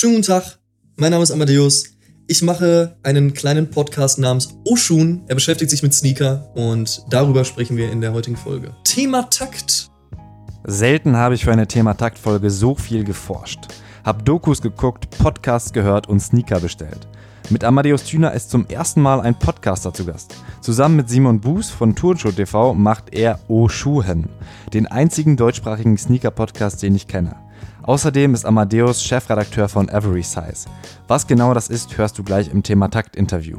Schönen guten Tag, mein Name ist Amadeus. Ich mache einen kleinen Podcast namens Oshun. Er beschäftigt sich mit Sneaker und darüber sprechen wir in der heutigen Folge. Thema Takt. Selten habe ich für eine Thema-Takt-Folge so viel geforscht. Hab Dokus geguckt, Podcasts gehört und Sneaker bestellt. Mit Amadeus Thüner ist zum ersten Mal ein Podcaster zu Gast. Zusammen mit Simon Buß von Turnshow TV macht er O den einzigen deutschsprachigen Sneaker-Podcast, den ich kenne. Außerdem ist Amadeus Chefredakteur von Every Size. Was genau das ist, hörst du gleich im Thema Takt-Interview.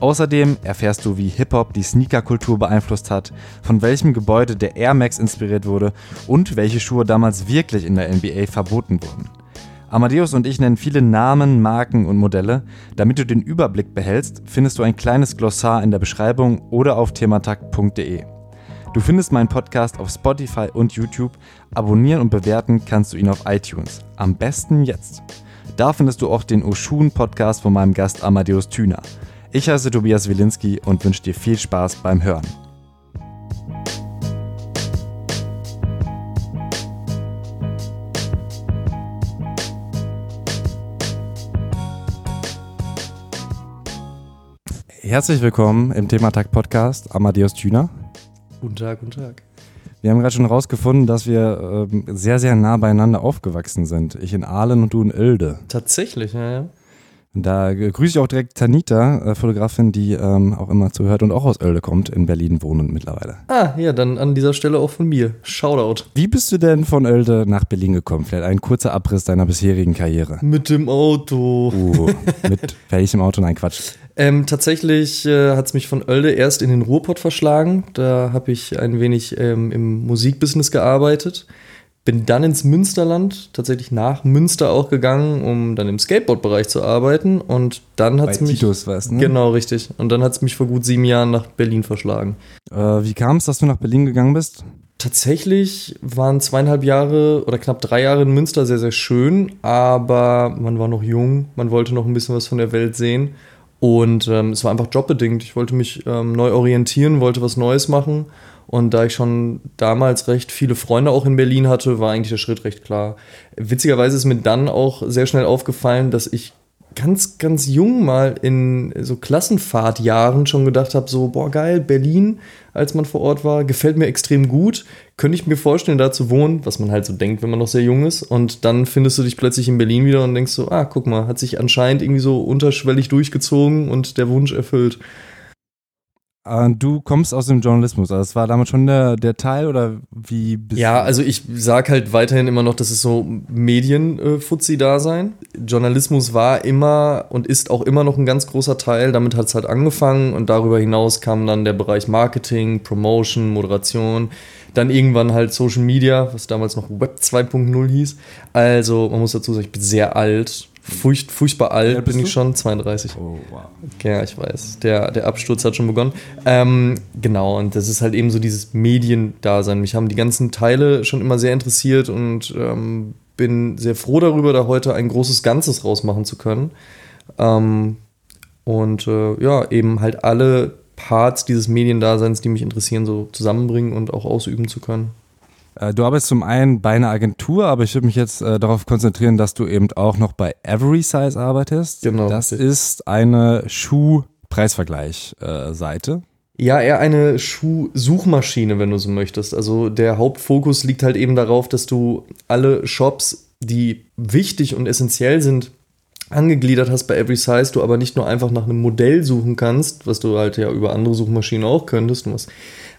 Außerdem erfährst du, wie Hip-Hop die Sneaker-Kultur beeinflusst hat, von welchem Gebäude der Air Max inspiriert wurde und welche Schuhe damals wirklich in der NBA verboten wurden. Amadeus und ich nennen viele Namen, Marken und Modelle. Damit du den Überblick behältst, findest du ein kleines Glossar in der Beschreibung oder auf thematakt.de. Du findest meinen Podcast auf Spotify und YouTube. Abonnieren und bewerten kannst du ihn auf iTunes. Am besten jetzt. Da findest du auch den Oshun Podcast von meinem Gast Amadeus Thüner. Ich heiße Tobias Wilinski und wünsche dir viel Spaß beim Hören. Herzlich willkommen im Thematag Podcast Amadeus Thüner. Guten Tag, guten Tag. Wir haben gerade schon herausgefunden, dass wir ähm, sehr, sehr nah beieinander aufgewachsen sind. Ich in Aalen und du in Oelde. Tatsächlich, ja, ja. Und da grüße ich auch direkt Tanita, äh, Fotografin, die ähm, auch immer zuhört und auch aus Oelde kommt, in Berlin wohnen mittlerweile. Ah, ja, dann an dieser Stelle auch von mir. Shoutout. Wie bist du denn von Oelde nach Berlin gekommen? Vielleicht ein kurzer Abriss deiner bisherigen Karriere. Mit dem Auto. Uh, mit welchem Auto? Nein, Quatsch. Ähm, tatsächlich äh, hat es mich von Oelde erst in den Ruhrpott verschlagen. Da habe ich ein wenig ähm, im Musikbusiness gearbeitet. Bin dann ins Münsterland, tatsächlich nach Münster auch gegangen, um dann im Skateboard-Bereich zu arbeiten. Und dann hat es mich. Titus was, ne? Genau, richtig. Und dann hat es mich vor gut sieben Jahren nach Berlin verschlagen. Äh, wie kam es, dass du nach Berlin gegangen bist? Tatsächlich waren zweieinhalb Jahre oder knapp drei Jahre in Münster sehr, sehr schön, aber man war noch jung, man wollte noch ein bisschen was von der Welt sehen. Und ähm, es war einfach jobbedingt. Ich wollte mich ähm, neu orientieren, wollte was Neues machen. Und da ich schon damals recht viele Freunde auch in Berlin hatte, war eigentlich der Schritt recht klar. Witzigerweise ist mir dann auch sehr schnell aufgefallen, dass ich ganz, ganz jung mal in so Klassenfahrtjahren schon gedacht habe, so, boah, geil, Berlin, als man vor Ort war, gefällt mir extrem gut. Könnte ich mir vorstellen, da zu wohnen, was man halt so denkt, wenn man noch sehr jung ist. Und dann findest du dich plötzlich in Berlin wieder und denkst so, ah, guck mal, hat sich anscheinend irgendwie so unterschwellig durchgezogen und der Wunsch erfüllt. Äh, Du kommst aus dem Journalismus, also das war damals schon der, der Teil oder wie bist Ja, also ich sag halt weiterhin immer noch, das ist so Medien-Fuzzi-Dasein. Journalismus war immer und ist auch immer noch ein ganz großer Teil. Damit hat es halt angefangen und darüber hinaus kam dann der Bereich Marketing, Promotion, Moderation. Dann irgendwann halt Social Media, was damals noch Web 2.0 hieß. Also man muss dazu sagen, ich bin sehr alt. Furcht, furchtbar alt bin ich du? schon, 32. Oh, wow. Ja, ich weiß. Der, der Absturz hat schon begonnen. Ähm, genau, und das ist halt eben so dieses Mediendasein. Mich haben die ganzen Teile schon immer sehr interessiert und ähm, bin sehr froh darüber, da heute ein großes Ganzes rausmachen zu können. Ähm, und äh, ja, eben halt alle Parts dieses Mediendaseins, die mich interessieren, so zusammenbringen und auch ausüben zu können. Äh, Du arbeitest zum einen bei einer Agentur, aber ich würde mich jetzt äh, darauf konzentrieren, dass du eben auch noch bei Every Size arbeitest. Genau, Das ist eine Schuh-Preisvergleich-Seite. Ja, eher eine Schuhsuchmaschine, wenn du so möchtest. Also der Hauptfokus liegt halt eben darauf, dass du alle Shops, die wichtig und essentiell sind, angegliedert hast bei Every Size, du aber nicht nur einfach nach einem Modell suchen kannst, was du halt ja über andere Suchmaschinen auch könntest und was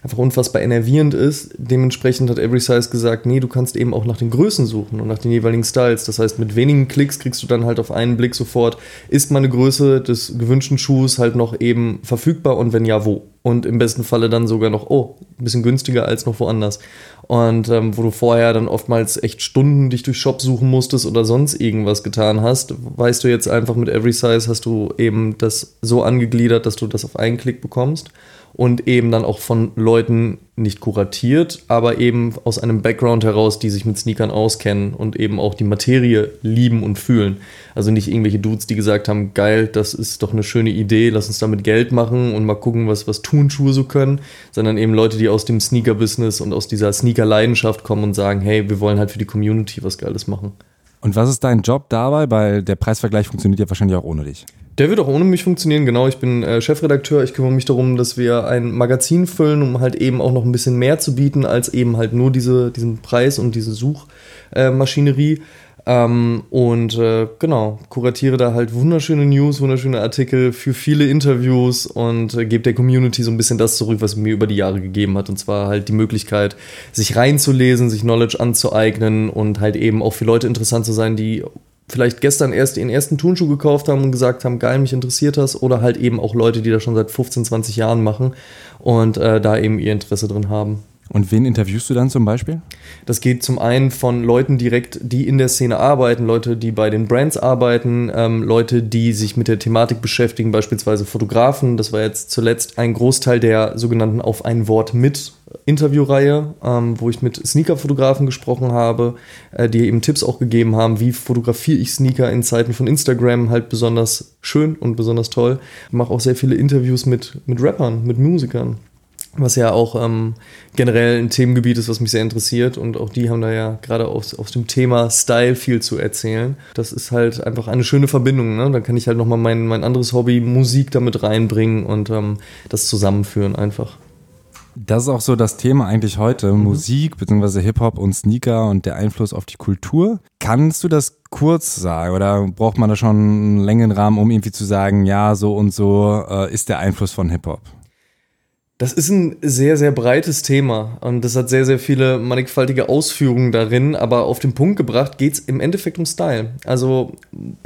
einfach unfassbar enervierend ist. Dementsprechend hat Every Size gesagt, nee, du kannst eben auch nach den Größen suchen und nach den jeweiligen Styles. Das heißt, mit wenigen Klicks kriegst du dann halt auf einen Blick sofort, ist meine Größe des gewünschten Schuhs halt noch eben verfügbar und wenn ja, wo? Und im besten Falle dann sogar noch, oh, ein bisschen günstiger als noch woanders. Und ähm, wo du vorher dann oftmals echt Stunden dich durch Shops suchen musstest oder sonst irgendwas getan hast, weißt du jetzt einfach mit Every Size hast du eben das so angegliedert, dass du das auf einen Klick bekommst und eben dann auch von Leuten nicht kuratiert, aber eben aus einem Background heraus, die sich mit Sneakern auskennen und eben auch die Materie lieben und fühlen. Also nicht irgendwelche Dudes, die gesagt haben, geil, das ist doch eine schöne Idee, lass uns damit Geld machen und mal gucken, was, was Turnschuhe so können, sondern eben Leute, die aus dem Sneaker-Business und aus dieser Sneaker-Leidenschaft kommen und sagen, hey, wir wollen halt für die Community was Geiles machen. Und was ist dein Job dabei? Weil der Preisvergleich funktioniert ja wahrscheinlich auch ohne dich. Der wird auch ohne mich funktionieren, genau. Ich bin äh, Chefredakteur. Ich kümmere mich darum, dass wir ein Magazin füllen, um halt eben auch noch ein bisschen mehr zu bieten, als eben halt nur diese, diesen Preis und diese Suchmaschinerie. Ähm, und äh, genau, kuratiere da halt wunderschöne News, wunderschöne Artikel für viele Interviews und äh, gebe der Community so ein bisschen das zurück, was mir über die Jahre gegeben hat. Und zwar halt die Möglichkeit, sich reinzulesen, sich Knowledge anzueignen und halt eben auch für Leute interessant zu sein, die vielleicht gestern erst den ersten Turnschuh gekauft haben und gesagt haben, geil, mich interessiert das. Oder halt eben auch Leute, die das schon seit 15, 20 Jahren machen und äh, da eben ihr Interesse drin haben. Und wen interviewst du dann zum Beispiel? Das geht zum einen von Leuten direkt, die in der Szene arbeiten, Leute, die bei den Brands arbeiten, ähm, Leute, die sich mit der Thematik beschäftigen, beispielsweise Fotografen. Das war jetzt zuletzt ein Großteil der sogenannten Auf ein Wort mit Interviewreihe, ähm, wo ich mit Sneaker-Fotografen gesprochen habe, äh, die eben Tipps auch gegeben haben, wie fotografiere ich Sneaker in Zeiten von Instagram halt besonders schön und besonders toll. Ich mache auch sehr viele Interviews mit, mit Rappern, mit Musikern was ja auch ähm, generell ein Themengebiet ist, was mich sehr interessiert. Und auch die haben da ja gerade aus, aus dem Thema Style viel zu erzählen. Das ist halt einfach eine schöne Verbindung. Ne? Dann kann ich halt nochmal mein, mein anderes Hobby, Musik, damit reinbringen und ähm, das zusammenführen einfach. Das ist auch so das Thema eigentlich heute, mhm. Musik bzw. Hip-Hop und Sneaker und der Einfluss auf die Kultur. Kannst du das kurz sagen oder braucht man da schon einen längeren Rahmen, um irgendwie zu sagen, ja, so und so äh, ist der Einfluss von Hip-Hop? Das ist ein sehr, sehr breites Thema und das hat sehr, sehr viele mannigfaltige Ausführungen darin, aber auf den Punkt gebracht geht es im Endeffekt um Style. Also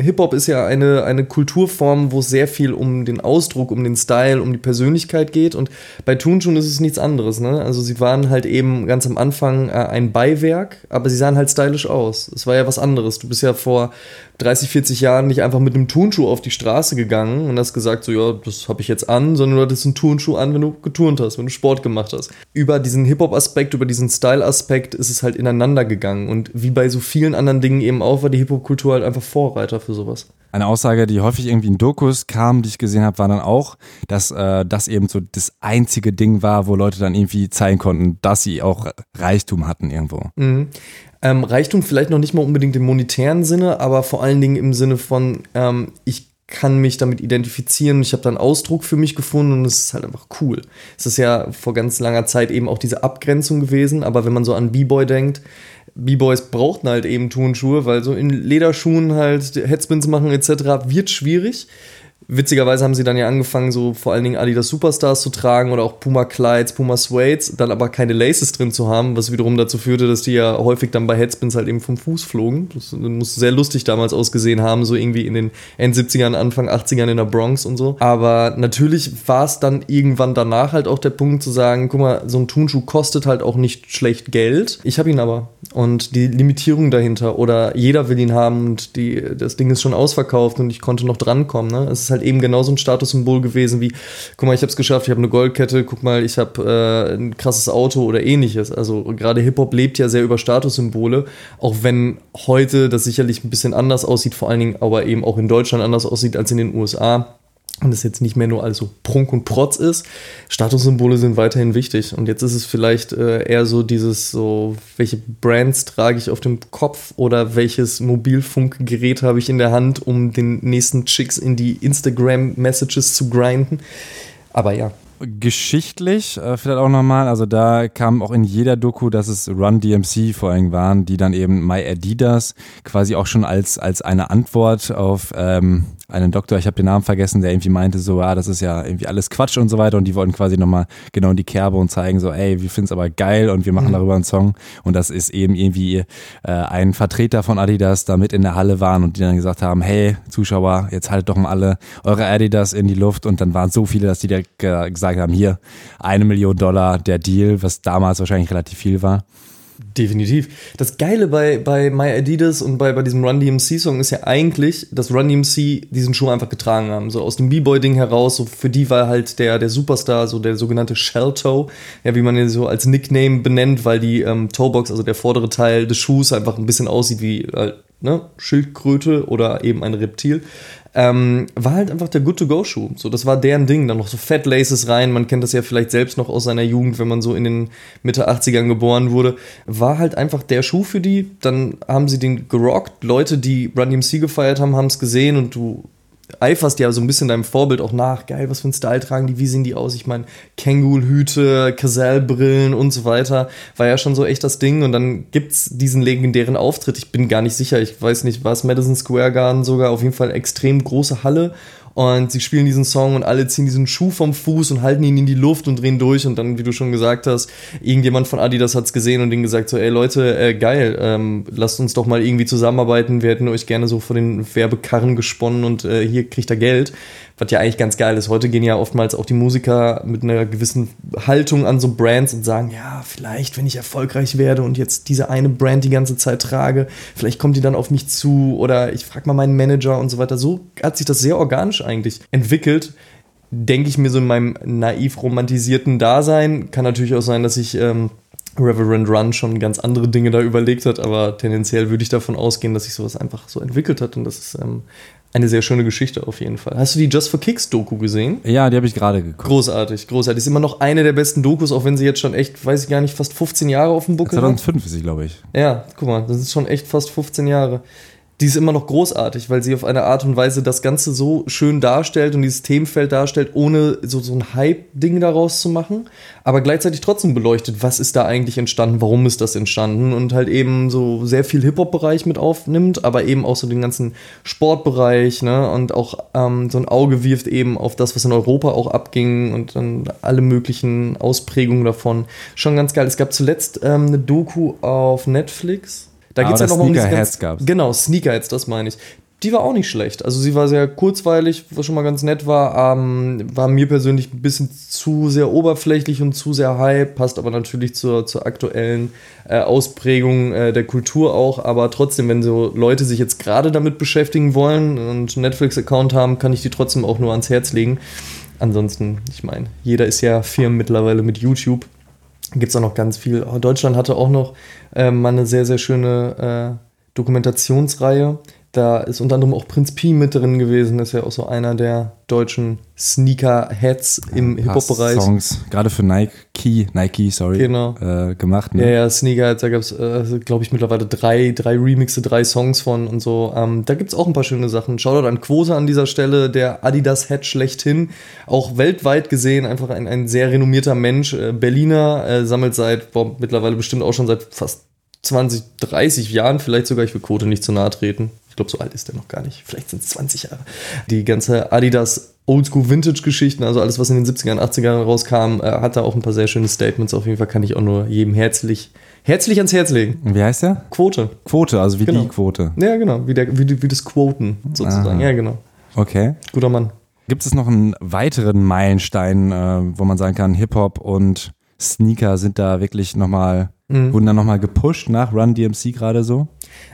Hip-Hop ist ja eine, eine Kulturform, wo es sehr viel um den Ausdruck, um den Style, um die Persönlichkeit geht und bei Tunchun ist es nichts anderes. Ne? Also sie waren halt eben ganz am Anfang äh, ein Beiwerk, aber sie sahen halt stylisch aus. Es war ja was anderes. Du bist ja vor 30, 40 Jahren nicht einfach mit einem Turnschuh auf die Straße gegangen und hast gesagt, so ja, das habe ich jetzt an, sondern du hattest einen Turnschuh an, wenn du geturnt hast, wenn du Sport gemacht hast. Über diesen Hip-Hop-Aspekt, über diesen Style-Aspekt ist es halt ineinander gegangen und wie bei so vielen anderen Dingen eben auch, war die Hip-Hop-Kultur halt einfach Vorreiter für sowas. Eine Aussage, die häufig irgendwie in Dokus kam, die ich gesehen habe, war dann auch, dass äh, das eben so das einzige Ding war, wo Leute dann irgendwie zeigen konnten, dass sie auch Reichtum hatten irgendwo. Mhm. Ähm, Reichtum vielleicht noch nicht mal unbedingt im monetären Sinne, aber vor allen Dingen im Sinne von, ähm, ich kann mich damit identifizieren. Ich habe da einen Ausdruck für mich gefunden und es ist halt einfach cool. Es ist ja vor ganz langer Zeit eben auch diese Abgrenzung gewesen, aber wenn man so an B-Boy denkt, B-Boys brauchten halt eben Turnschuhe, weil so in Lederschuhen halt Headspins machen etc. wird schwierig. Witzigerweise haben sie dann ja angefangen, so vor allen Dingen Adidas Superstars zu tragen oder auch Puma Clydes, Puma Suades, dann aber keine Laces drin zu haben, was wiederum dazu führte, dass die ja häufig dann bei Headspins halt eben vom Fuß flogen. Das muss sehr lustig damals ausgesehen haben, so irgendwie in den End 70ern, Anfang 80ern in der Bronx und so. Aber natürlich war es dann irgendwann danach halt auch der Punkt zu sagen, guck mal, so ein Turnschuh kostet halt auch nicht schlecht Geld. Ich habe ihn aber. Und die Limitierung dahinter oder jeder will ihn haben und die, das Ding ist schon ausverkauft und ich konnte noch drankommen. Ne? Es ist halt halt eben genauso ein Statussymbol gewesen wie, guck mal, ich habe es geschafft, ich habe eine Goldkette, guck mal, ich habe äh, ein krasses Auto oder ähnliches. Also gerade Hip-Hop lebt ja sehr über Statussymbole, auch wenn heute das sicherlich ein bisschen anders aussieht, vor allen Dingen aber eben auch in Deutschland anders aussieht als in den USA und es jetzt nicht mehr nur also Prunk und Protz ist. Statussymbole sind weiterhin wichtig. Und jetzt ist es vielleicht äh, eher so dieses so, welche Brands trage ich auf dem Kopf oder welches Mobilfunkgerät habe ich in der Hand, um den nächsten Chicks in die Instagram-Messages zu grinden. Aber ja, geschichtlich äh, vielleicht auch nochmal, also da kam auch in jeder Doku, dass es Run DMC vor allem waren, die dann eben My Adidas quasi auch schon als, als eine Antwort auf ähm, einen Doktor, ich habe den Namen vergessen, der irgendwie meinte so, ah, das ist ja irgendwie alles Quatsch und so weiter. Und die wollten quasi nochmal genau in die Kerbe und zeigen so, ey, wir finden es aber geil und wir machen mhm. darüber einen Song. Und das ist eben irgendwie äh, ein Vertreter von Adidas da mit in der Halle waren und die dann gesagt haben, hey, Zuschauer, jetzt haltet doch mal alle eure Adidas in die Luft. Und dann waren so viele, dass die da gesagt haben, hier, eine Million Dollar der Deal, was damals wahrscheinlich relativ viel war. Definitiv. Das Geile bei, bei My Adidas und bei, bei diesem Run DMC Song ist ja eigentlich, dass Run DMC diesen Schuh einfach getragen haben. So aus dem B-Boy-Ding heraus, so für die war halt der, der Superstar, so der sogenannte Shell Toe, ja, wie man ihn so als Nickname benennt, weil die ähm, Toebox, also der vordere Teil des Schuhs, einfach ein bisschen aussieht wie äh, ne, Schildkröte oder eben ein Reptil, ähm, war halt einfach der Good-to-Go-Schuh. So, das war deren Ding. Dann noch so Fat Laces rein. Man kennt das ja vielleicht selbst noch aus seiner Jugend, wenn man so in den Mitte 80ern geboren wurde. War halt einfach der Schuh für die. Dann haben sie den gerockt. Leute, die Run DMC gefeiert haben, haben es gesehen und du eiferst ja so ein bisschen deinem Vorbild auch nach. Geil, was für ein Style tragen die, wie sehen die aus? Ich meine, Kängurhüte, Cazelle-Brillen und so weiter. War ja schon so echt das Ding. Und dann gibt's diesen legendären Auftritt. Ich bin gar nicht sicher, ich weiß nicht, war es Madison Square Garden sogar, auf jeden Fall extrem große Halle. Und sie spielen diesen Song und alle ziehen diesen Schuh vom Fuß und halten ihn in die Luft und drehen durch. Und dann, wie du schon gesagt hast, irgendjemand von Adidas hat's gesehen und denen gesagt so, ey Leute, äh, geil, ähm, lasst uns doch mal irgendwie zusammenarbeiten. Wir hätten euch gerne so vor den Werbekarren gesponnen und äh, hier kriegt er Geld was ja eigentlich ganz geil ist. Heute gehen ja oftmals auch die Musiker mit einer gewissen Haltung an so Brands und sagen, ja, vielleicht, wenn ich erfolgreich werde und jetzt diese eine Brand die ganze Zeit trage, vielleicht kommt die dann auf mich zu oder ich frage mal meinen Manager und so weiter. So hat sich das sehr organisch eigentlich entwickelt. Denke ich mir so in meinem naiv romantisierten Dasein. Kann natürlich auch sein, dass ich ähm, Reverend Run schon ganz andere Dinge da überlegt hat, aber tendenziell würde ich davon ausgehen, dass sich sowas einfach so entwickelt hat und das ist ähm, eine sehr schöne Geschichte auf jeden Fall. Hast du die Just for Kicks Doku gesehen? Ja, die habe ich gerade geguckt. Großartig, großartig. Ist immer noch eine der besten Dokus, auch wenn sie jetzt schon echt, weiß ich gar nicht, fast 15 Jahre auf dem Buckel 2005 ist sie, glaube ich. Ja, guck mal, das ist schon echt fast 15 Jahre die ist immer noch großartig, weil sie auf eine Art und Weise das Ganze so schön darstellt und dieses Themenfeld darstellt, ohne so, so ein Hype-Ding daraus zu machen, aber gleichzeitig trotzdem beleuchtet, was ist da eigentlich entstanden, warum ist das entstanden und halt eben so sehr viel Hip-Hop-Bereich mit aufnimmt, aber eben auch so den ganzen Sportbereich ne, und auch ähm, so ein Auge wirft eben auf das, was in Europa auch abging und dann alle möglichen Ausprägungen davon. Schon ganz geil. Es gab zuletzt ähm, eine Doku auf Netflix da geht es ja nochmal um Sneakerheads gab's. Genau, Sneakerheads, das meine ich. Die war auch nicht schlecht. Also sie war sehr kurzweilig, was schon mal ganz nett war. Ähm, war mir persönlich ein bisschen zu sehr oberflächlich und zu sehr hype, passt aber natürlich zur, zur aktuellen äh, Ausprägung äh, der Kultur auch. Aber trotzdem, wenn so Leute sich jetzt gerade damit beschäftigen wollen und einen Netflix-Account haben, kann ich die trotzdem auch nur ans Herz legen. Ansonsten, ich meine, jeder ist ja Firmen mittlerweile mit YouTube gibt es auch noch ganz viel. Deutschland hatte auch noch äh, mal eine sehr, sehr schöne äh, Dokumentationsreihe. Da ist unter anderem auch Prinz Pi mit drin gewesen, ist ja auch so einer der deutschen Sneaker-Heads im Hip-Hop-Bereich. Songs, gerade für Nike, Nike, sorry, genau. äh, gemacht. Ne? Ja, ja, Sneaker-Heads, da gab es, äh, glaube ich, mittlerweile drei, drei Remixe, drei Songs von und so. Ähm, da gibt es auch ein paar schöne Sachen. Shoutout an Quote an dieser Stelle, der Adidas-Head schlechthin. Auch weltweit gesehen einfach ein, ein sehr renommierter Mensch. Äh, Berliner, äh, sammelt seit, boah, mittlerweile bestimmt auch schon seit fast 20, 30 Jahren, vielleicht sogar, ich will Quote nicht zu nahe treten, ich glaube, so alt ist der noch gar nicht. Vielleicht sind es 20 Jahre. Die ganze Adidas Oldschool Vintage Geschichten, also alles, was in den 70ern, 80ern rauskam, äh, hat da auch ein paar sehr schöne Statements. Auf jeden Fall kann ich auch nur jedem herzlich, herzlich ans Herz legen. Wie heißt der? Quote. Quote, also wie genau. die Quote. Ja, genau, wie, der, wie, wie das Quoten sozusagen. Aha. Ja, genau. Okay. Guter Mann. Gibt es noch einen weiteren Meilenstein, äh, wo man sagen kann, Hip-Hop und Sneaker sind da wirklich nochmal, mhm. wurden da nochmal gepusht nach Run DMC gerade so?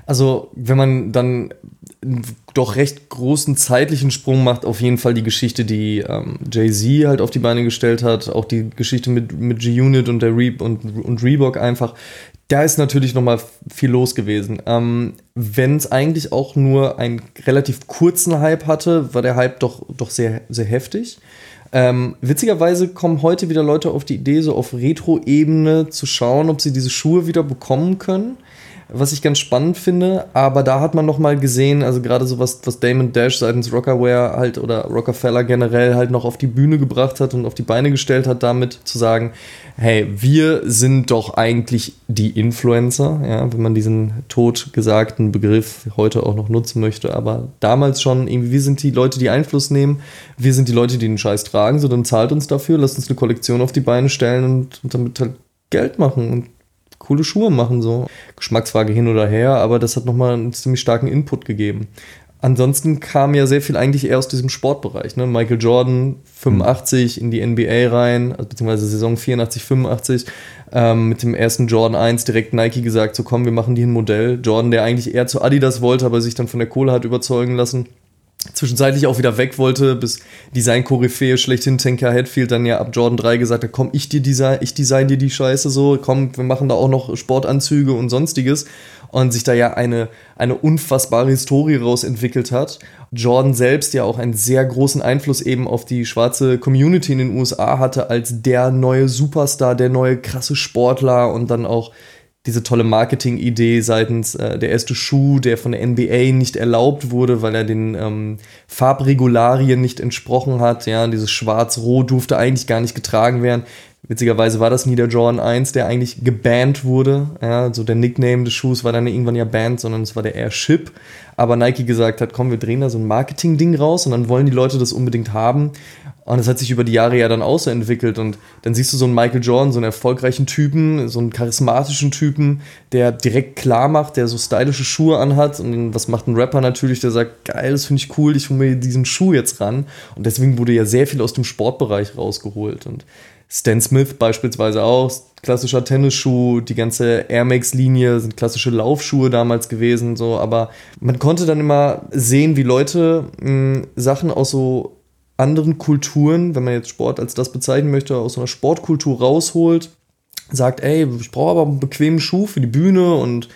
Also, wenn man dann einen doch recht großen zeitlichen Sprung macht, auf jeden Fall die Geschichte, die ähm, Jay-Z halt auf die Beine gestellt hat, auch die Geschichte mit, mit G-Unit und der Reap und, und Reebok einfach. Da ist natürlich nochmal viel los gewesen. Ähm, Wenn es eigentlich auch nur einen relativ kurzen Hype hatte, war der Hype doch, doch sehr, sehr heftig. Ähm, witzigerweise kommen heute wieder Leute auf die Idee, so auf Retro-Ebene zu schauen, ob sie diese Schuhe wieder bekommen können was ich ganz spannend finde. Aber da hat man noch mal gesehen, also gerade so was, was Damon Dash seitens Rockerware halt oder Rockefeller generell halt noch auf die Bühne gebracht hat und auf die Beine gestellt hat, damit zu sagen, hey, wir sind doch eigentlich die Influencer, ja, wenn man diesen totgesagten Begriff heute auch noch nutzen möchte, aber damals schon irgendwie, wir sind die Leute, die Einfluss nehmen, wir sind die Leute, die den Scheiß tragen, so dann zahlt uns dafür, lasst uns eine Kollektion auf die Beine stellen und, und damit halt Geld machen und coole Schuhe machen, so. Geschmacksfrage hin oder her, aber das hat nochmal einen ziemlich starken Input gegeben. Ansonsten kam ja sehr viel eigentlich eher aus diesem Sportbereich. Ne? Michael Jordan 85 in die NBA rein, also beziehungsweise Saison 84, 85, ähm, mit dem ersten Jordan 1 direkt Nike gesagt, so komm, wir machen die ein Modell. Jordan, der eigentlich eher zu Adidas wollte, aber sich dann von der Kohle hat überzeugen lassen. Zwischenzeitlich auch wieder weg wollte, bis Design-Koryphäe schlechthin Tanker Hatfield dann ja ab Jordan 3 gesagt hat, komm, ich dir design, ich design dir die Scheiße so, komm, wir machen da auch noch Sportanzüge und sonstiges und sich da ja eine, eine unfassbare Historie raus entwickelt hat. Jordan selbst ja auch einen sehr großen Einfluss eben auf die schwarze Community in den USA hatte als der neue Superstar, der neue krasse Sportler und dann auch diese tolle Marketing-Idee seitens äh, der erste Schuh, der von der NBA nicht erlaubt wurde, weil er den ähm, Farbregularien nicht entsprochen hat. Ja, dieses Schwarz-Rot durfte eigentlich gar nicht getragen werden. Witzigerweise war das nie der Jordan 1, der eigentlich gebannt wurde. Ja, also der Nickname des Schuhs war dann irgendwann ja Banned, sondern es war der Air Ship. Aber Nike gesagt hat, komm, wir drehen da so ein Marketing-Ding raus und dann wollen die Leute das unbedingt haben. Und es hat sich über die Jahre ja dann auch so entwickelt. Und dann siehst du so einen Michael Jordan, so einen erfolgreichen Typen, so einen charismatischen Typen, der direkt klar macht, der so stylische Schuhe anhat. Und was macht ein Rapper natürlich, der sagt, geil, das finde ich cool, ich hole mir diesen Schuh jetzt ran. Und deswegen wurde ja sehr viel aus dem Sportbereich rausgeholt. Und Stan Smith beispielsweise auch, klassischer Tennisschuh, die ganze Air Max-Linie sind klassische Laufschuhe damals gewesen, so, aber man konnte dann immer sehen, wie Leute mh, Sachen aus so anderen Kulturen, wenn man jetzt Sport als das bezeichnen möchte, aus einer Sportkultur rausholt, sagt, ey, ich brauche aber einen bequemen Schuh für die Bühne und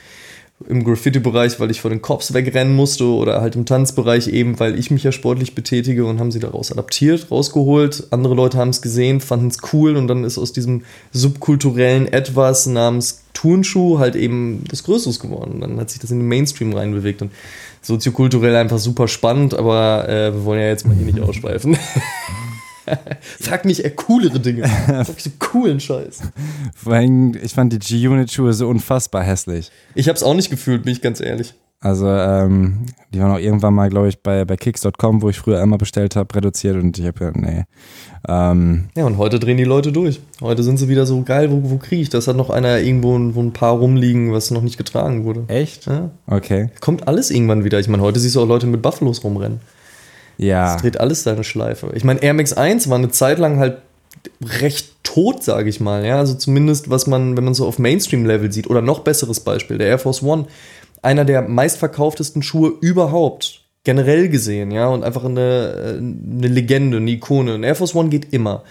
im Graffiti-Bereich, weil ich vor den Cops wegrennen musste oder halt im Tanzbereich eben, weil ich mich ja sportlich betätige und haben sie daraus adaptiert, rausgeholt. Andere Leute haben es gesehen, fanden es cool und dann ist aus diesem subkulturellen Etwas namens Turnschuh halt eben das Größeres geworden. Dann hat sich das in den Mainstream reinbewegt und soziokulturell einfach super spannend, aber äh, wir wollen ja jetzt mal hier nicht ausschweifen. Frag mich eher coolere Dinge. Frag mich so coolen Scheiß. Vor allem, ich fand die G-Unit-Schuhe so unfassbar hässlich. Ich hab's auch nicht gefühlt, bin ich ganz ehrlich. Also, ähm, die waren auch irgendwann mal, glaube ich, bei, bei Kicks.com, wo ich früher immer bestellt habe, reduziert und ich habe ja, nee. Ähm, ja, und heute drehen die Leute durch. Heute sind sie wieder so geil, wo, wo kriege ich das? Hat noch einer irgendwo ein, wo ein paar rumliegen, was noch nicht getragen wurde. Echt? Ja. Okay. Kommt alles irgendwann wieder. Ich meine, heute siehst du auch Leute mit Buffalos rumrennen. Ja. Es dreht alles seine Schleife. Ich meine, Air Max 1 war eine Zeit lang halt recht tot, sage ich mal. Ja, also zumindest, was man, wenn man so auf Mainstream-Level sieht. Oder noch besseres Beispiel, der Air Force One. Einer der meistverkauftesten Schuhe überhaupt. Generell gesehen, ja, und einfach eine, eine Legende, eine Ikone. Ein Air Force One geht immer.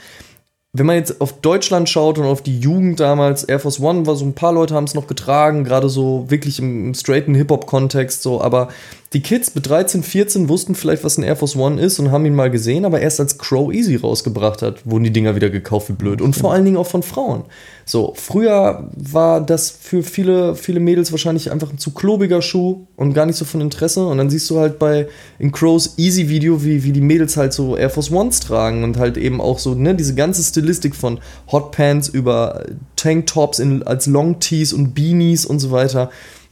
Wenn man jetzt auf Deutschland schaut und auf die Jugend damals, Air Force One war so ein paar Leute haben es noch getragen, gerade so wirklich im, im straighten Hip-Hop-Kontext, so, aber die Kids mit 13, 14 wussten vielleicht, was ein Air Force One ist und haben ihn mal gesehen, aber erst als Crow Easy rausgebracht hat, wurden die Dinger wieder gekauft wie blöd. Und vor allen Dingen auch von Frauen. So, früher war das für viele, viele Mädels wahrscheinlich einfach ein zu klobiger Schuh und gar nicht so von Interesse. Und dann siehst du halt bei in Crows Easy Video, wie, wie die Mädels halt so Air Force Ones tragen und halt eben auch so, ne, diese ganze Stilistik von Hot Pants über Tanktops in, als Long Tees und Beanies und so weiter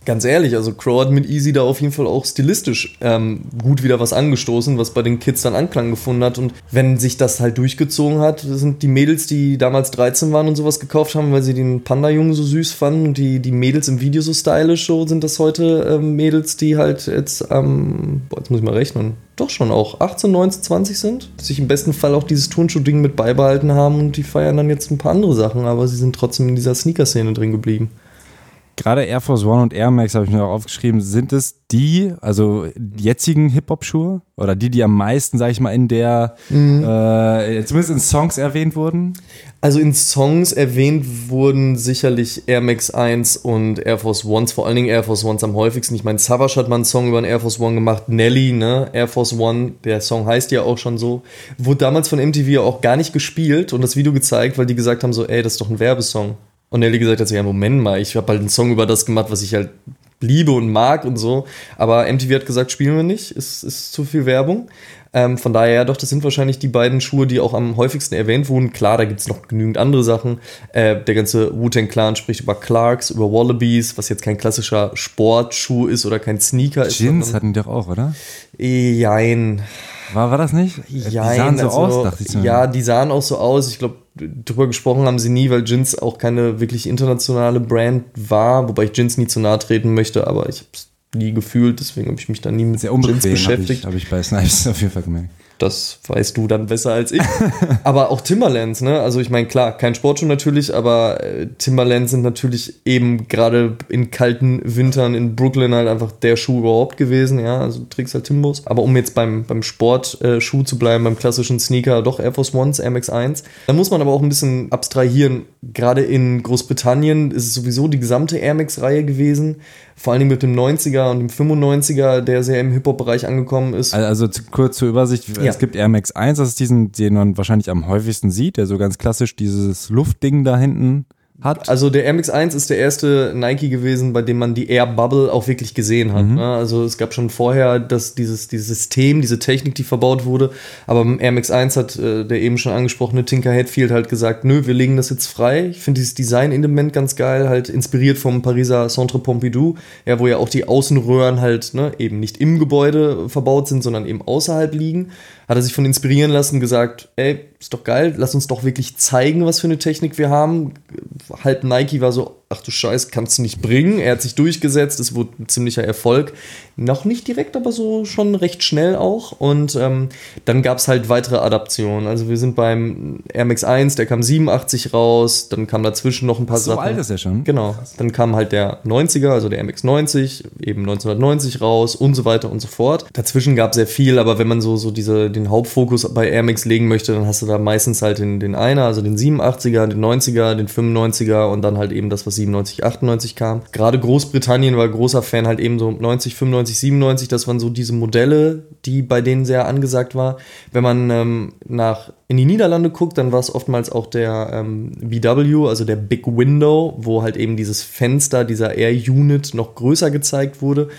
ganz ehrlich, also Crow hat mit Easy da auf jeden Fall auch stilistisch ähm, gut wieder was angestoßen, was bei den Kids dann Anklang gefunden hat. Und wenn sich das halt durchgezogen hat, sind die Mädels, die damals 13 waren und sowas gekauft haben, weil sie den Panda-Jungen so süß fanden und die, die Mädels im Video so stylisch, so sind das heute ähm, Mädels, die halt jetzt, ähm, boah, jetzt muss ich mal rechnen, doch schon auch 18, 19, 20 sind, sich im besten Fall auch dieses Turnschuh-Ding mit beibehalten haben und die feiern dann jetzt ein paar andere Sachen, aber sie sind trotzdem in dieser Sneaker-Szene drin geblieben gerade Air Force One und Air Max habe ich mir auch aufgeschrieben, sind es die, also die jetzigen Hip-Hop-Schuhe? Oder die, die am meisten, sage ich mal, in der, mhm. äh, zumindest in Songs erwähnt wurden? Also in Songs erwähnt wurden sicherlich Air Max 1 und Air Force Ones, vor allen Dingen Air Force Ones am häufigsten. Ich meine, Savage hat mal einen Song über einen Air Force One gemacht, Nelly, ne, Air Force One, der Song heißt ja auch schon so. Wurde damals von MTV auch gar nicht gespielt und das Video gezeigt, weil die gesagt haben so, ey, das ist doch ein Werbesong. Und Nelly gesagt hat so, ja, Moment mal, ich habe halt einen Song über das gemacht, was ich halt liebe und mag und so. Aber MTV hat gesagt, spielen wir nicht, ist, ist zu viel Werbung. Ähm, von daher, ja, doch, das sind wahrscheinlich die beiden Schuhe, die auch am häufigsten erwähnt wurden. Klar, da gibt es noch genügend andere Sachen. Äh, der ganze Wu-Tang Clan spricht über Clarks, über Wallabies, was jetzt kein klassischer Sportschuh ist oder kein Sneaker ist. Jeans hatten die doch auch, oder? Jein. War, war das nicht? Jein, die sahen so also, aus, dachte ich so. Ja, die sahen auch so aus. Ich glaube, drüber gesprochen haben sie nie, weil Jins auch keine wirklich internationale Brand war, wobei ich Jins nie zu nahe treten möchte, aber ich habe es nie gefühlt, deswegen habe ich mich da nie mit Sehr Jins beschäftigt. Habe ich, hab ich bei Snipes auf jeden Fall gemerkt. Das weißt du dann besser als ich. aber auch Timberlands, ne? Also ich meine, klar, kein Sportschuh natürlich, aber äh, Timberlands sind natürlich eben gerade in kalten Wintern in Brooklyn halt einfach der Schuh überhaupt gewesen, ja. Also du trägst halt Timbos. Aber um jetzt beim, beim Sportschuh äh, zu bleiben, beim klassischen Sneaker, doch Air Force Ones, Air Max 1, dann muss man aber auch ein bisschen abstrahieren. Gerade in Großbritannien ist es sowieso die gesamte Air Max-Reihe gewesen vor allen Dingen mit dem 90er und dem 95er, der sehr im Hip-Hop-Bereich angekommen ist. Also kurz zur Übersicht, ja. es gibt Air Max 1, das ist diesen, den man wahrscheinlich am häufigsten sieht, der so ganz klassisch dieses Luftding da hinten hat. Also der Air Max 1 ist der erste Nike gewesen, bei dem man die Air Bubble auch wirklich gesehen hat. Mhm. Ne? Also es gab schon vorher das, dieses, dieses System, diese Technik, die verbaut wurde. Aber beim Air Max 1 hat äh, der eben schon angesprochene Tinker Hatfield halt gesagt, nö, wir legen das jetzt frei. Ich finde dieses Design-Element ganz geil, halt inspiriert vom Pariser Centre Pompidou, ja, wo ja auch die Außenröhren halt ne, eben nicht im Gebäude verbaut sind, sondern eben außerhalb liegen hat er sich von inspirieren lassen, gesagt, ey, ist doch geil, lass uns doch wirklich zeigen, was für eine Technik wir haben. Halt Nike war so, ach du Scheiß, kannst du nicht bringen. Er hat sich durchgesetzt, es wurde ein ziemlicher Erfolg. Noch nicht direkt, aber so schon recht schnell auch. Und ähm, dann gab es halt weitere Adaptionen. Also wir sind beim Air Max 1, der kam 87 raus, dann kam dazwischen noch ein paar so Sachen. So alt ist er schon. Genau. Dann kam halt der 90er, also der Air Max 90, eben 1990 raus und so weiter und so fort. Dazwischen gab es sehr viel, aber wenn man so, so diese, den Hauptfokus bei Air Max legen möchte, dann hast du da meistens halt den, den Einer, also den 87er, den 90er, den 95er und dann halt eben das, was 97, 98 kam. Gerade Großbritannien war großer Fan halt eben so 90, 95, 97, das waren so diese Modelle, die bei denen sehr angesagt war. Wenn man ähm, nach in die Niederlande guckt, dann war es oftmals auch der ähm, BW, also der Big Window, wo halt eben dieses Fenster dieser Air Unit noch größer gezeigt wurde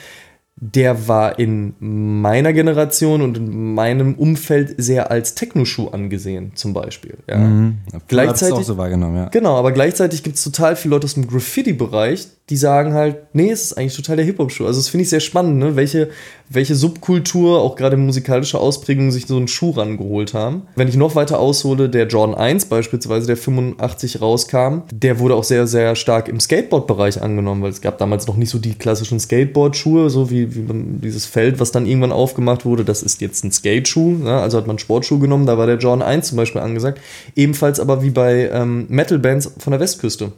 der war in meiner Generation und in meinem Umfeld sehr als Technoschuh angesehen, zum Beispiel. Ja. Mhm. Gleichzeitig auch so wahrgenommen, ja. Genau, aber gleichzeitig gibt es total viele Leute aus dem Graffiti-Bereich, die sagen halt, nee, es ist eigentlich total der Hip-Hop-Schuh. Also das finde ich sehr spannend, ne? welche, welche Subkultur, auch gerade musikalische Ausprägungen, sich so einen Schuh rangeholt haben. Wenn ich noch weiter aushole, der Jordan 1 beispielsweise, der 85 rauskam, der wurde auch sehr, sehr stark im Skateboard-Bereich angenommen, weil es gab damals noch nicht so die klassischen Skateboard-Schuhe, so wie, wie dieses Feld, was dann irgendwann aufgemacht wurde, das ist jetzt ein Skate-Schuh, ne? also hat man Sportschuh genommen, da war der Jordan 1 zum Beispiel angesagt. Ebenfalls aber wie bei ähm, Metal-Bands von der Westküste.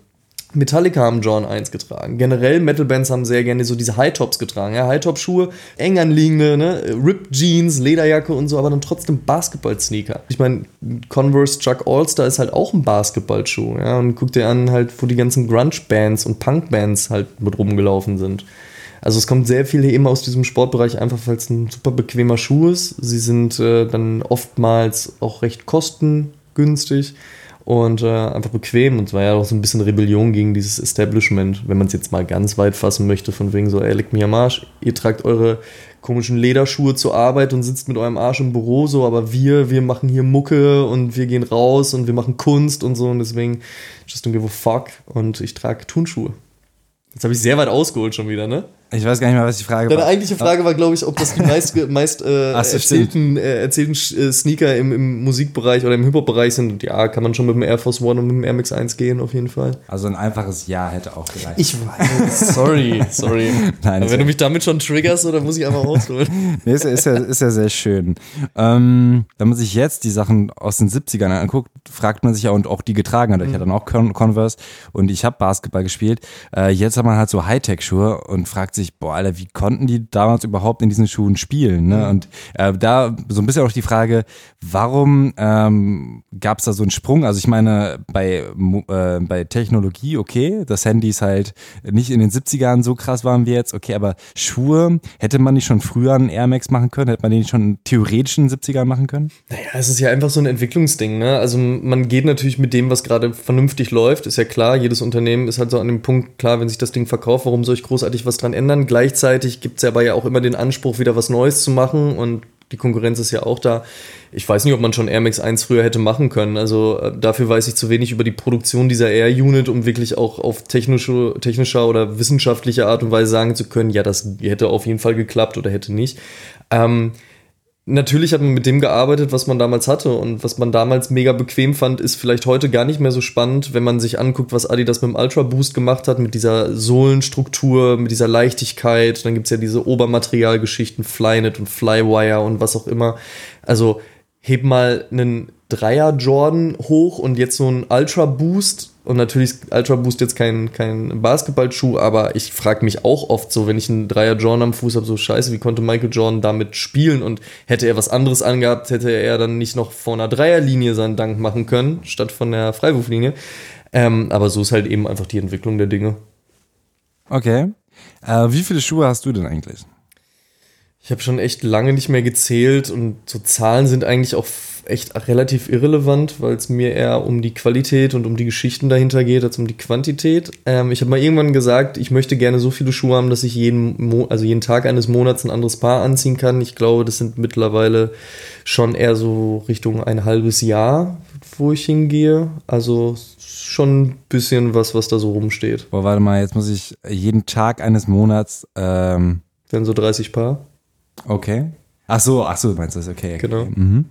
Metallica haben John 1 getragen. Generell Metal-Bands haben sehr gerne so diese High-Tops getragen. Ja, High-Top-Schuhe, eng anliegende, ne? Ripped Jeans, Lederjacke und so, aber dann trotzdem Basketball-Sneaker. Ich meine, Converse Chuck All-Star ist halt auch ein Basketballschuh. Ja? Und guck dir an, halt, wo die ganzen Grunge-Bands und Punk-Bands halt mit rumgelaufen sind. Also es kommt sehr viel eben aus diesem Sportbereich, einfach weil es ein super bequemer Schuh ist. Sie sind äh, dann oftmals auch recht kostengünstig und äh, einfach bequem. Und es war ja auch so ein bisschen Rebellion gegen dieses Establishment, wenn man es jetzt mal ganz weit fassen möchte, von wegen so, ey, leckt mir am Arsch, ihr tragt eure komischen Lederschuhe zur Arbeit und sitzt mit eurem Arsch im Büro so, aber wir, wir machen hier Mucke und wir gehen raus und wir machen Kunst und so und deswegen just don't give a fuck und ich trage Turnschuhe. Jetzt habe ich sehr weit ausgeholt schon wieder, ne? Ich weiß gar nicht mehr, was die Frage Deine war. Deine eigentliche Frage war, glaube ich, ob das die meist, meist äh, Ach, erzählten, äh, erzählten äh, Sneaker im, im Musikbereich oder im Hip-Hop-Bereich sind. Und ja, kann man schon mit dem Air Force One und mit dem Air Max 1 gehen, auf jeden Fall. Also ein einfaches Ja hätte auch gereicht. Ich weiß. Sorry, sorry. Nein, wenn du mich damit schon triggerst, dann muss ich einfach ausholen. nee, ist, ist, ja, ist ja sehr schön. Ähm, wenn man sich jetzt die Sachen aus den 70ern anguckt, fragt man sich ja, und auch die getragen hat. Ich mhm. hatte dann auch Converse und ich habe Basketball gespielt. Äh, jetzt hat man halt so Hightech-Schuhe und fragt sich, boah, Alter, wie konnten die damals überhaupt in diesen Schuhen spielen? Ne? Mhm. Und äh, da so ein bisschen auch die Frage, warum ähm, gab es da so einen Sprung? Also ich meine, bei, äh, bei Technologie, okay, das Handy ist halt nicht in den 70ern so krass waren wir jetzt, okay, aber Schuhe, hätte man nicht schon früher einen Air Max machen können? Hätte man den schon theoretisch in den 70ern machen können? Naja, es ist ja einfach so ein Entwicklungsding, ne? Also man geht natürlich mit dem, was gerade vernünftig läuft, ist ja klar, jedes Unternehmen ist halt so an dem Punkt, klar, wenn sich das Ding verkauft, warum soll ich großartig was dran ändern? Gleichzeitig gleichzeitig gibt es aber ja auch immer den Anspruch, wieder was Neues zu machen und die Konkurrenz ist ja auch da. Ich weiß nicht, ob man schon Air Max 1 früher hätte machen können. Also äh, dafür weiß ich zu wenig über die Produktion dieser Air Unit, um wirklich auch auf technische, technischer oder wissenschaftlicher Art und Weise sagen zu können, ja, das hätte auf jeden Fall geklappt oder hätte nicht. Ähm, Natürlich hat man mit dem gearbeitet, was man damals hatte und was man damals mega bequem fand, ist vielleicht heute gar nicht mehr so spannend, wenn man sich anguckt, was Adidas mit dem Ultra Boost gemacht hat, mit dieser Sohlenstruktur, mit dieser Leichtigkeit. Dann gibt es ja diese Obermaterialgeschichten, Flynet und Flywire und was auch immer. Also heb mal einen Dreier Jordan hoch und jetzt so ein Ultra Boost. Und natürlich ist Ultra Boost jetzt kein, kein Basketballschuh, aber ich frage mich auch oft so, wenn ich einen Dreier Jordan am Fuß habe, so scheiße, wie konnte Michael Jordan damit spielen? Und hätte er was anderes angehabt, hätte er dann nicht noch vor einer Dreierlinie seinen Dank machen können, statt von der Freiwurflinie. Ähm, aber so ist halt eben einfach die Entwicklung der Dinge. Okay. Äh, wie viele Schuhe hast du denn eigentlich? Ich habe schon echt lange nicht mehr gezählt und so Zahlen sind eigentlich auch echt relativ irrelevant, weil es mir eher um die Qualität und um die Geschichten dahinter geht, als um die Quantität. Ähm, ich habe mal irgendwann gesagt, ich möchte gerne so viele Schuhe haben, dass ich jeden, Mo also jeden Tag eines Monats ein anderes Paar anziehen kann. Ich glaube, das sind mittlerweile schon eher so Richtung ein halbes Jahr, wo ich hingehe. Also schon ein bisschen was, was da so rumsteht. Boah, warte mal, jetzt muss ich jeden Tag eines Monats. Ähm Dann so 30 Paar. Okay. Ach so, ach so, meinst du das? Okay. okay. Genau. Mhm.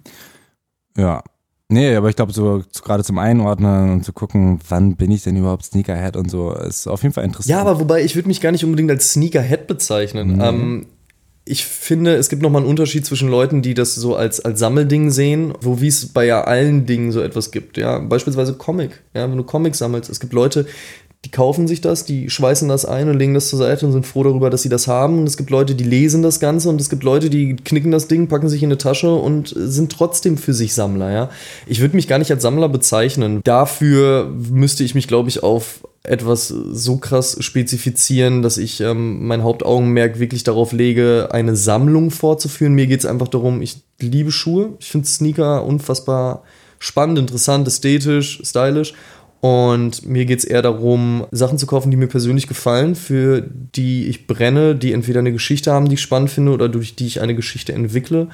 Ja. Nee, aber ich glaube, so gerade zum Einordnen und zu gucken, wann bin ich denn überhaupt Sneakerhead und so, ist auf jeden Fall interessant. Ja, aber wobei, ich würde mich gar nicht unbedingt als Sneakerhead bezeichnen. Mhm. Ähm, ich finde, es gibt nochmal einen Unterschied zwischen Leuten, die das so als, als Sammelding sehen, wo wie es bei ja allen Dingen so etwas gibt. Ja, beispielsweise Comic. Ja, wenn du Comics sammelst. Es gibt Leute, die kaufen sich das, die schweißen das ein und legen das zur Seite und sind froh darüber, dass sie das haben. Und es gibt Leute, die lesen das Ganze und es gibt Leute, die knicken das Ding, packen sich in eine Tasche und sind trotzdem für sich Sammler. Ja? Ich würde mich gar nicht als Sammler bezeichnen. Dafür müsste ich mich, glaube ich, auf etwas so krass spezifizieren, dass ich ähm, mein Hauptaugenmerk wirklich darauf lege, eine Sammlung vorzuführen. Mir geht es einfach darum, ich liebe Schuhe. Ich finde Sneaker unfassbar spannend, interessant, ästhetisch, stylisch. Und mir geht es eher darum, Sachen zu kaufen, die mir persönlich gefallen, für die ich brenne, die entweder eine Geschichte haben, die ich spannend finde, oder durch die ich eine Geschichte entwickle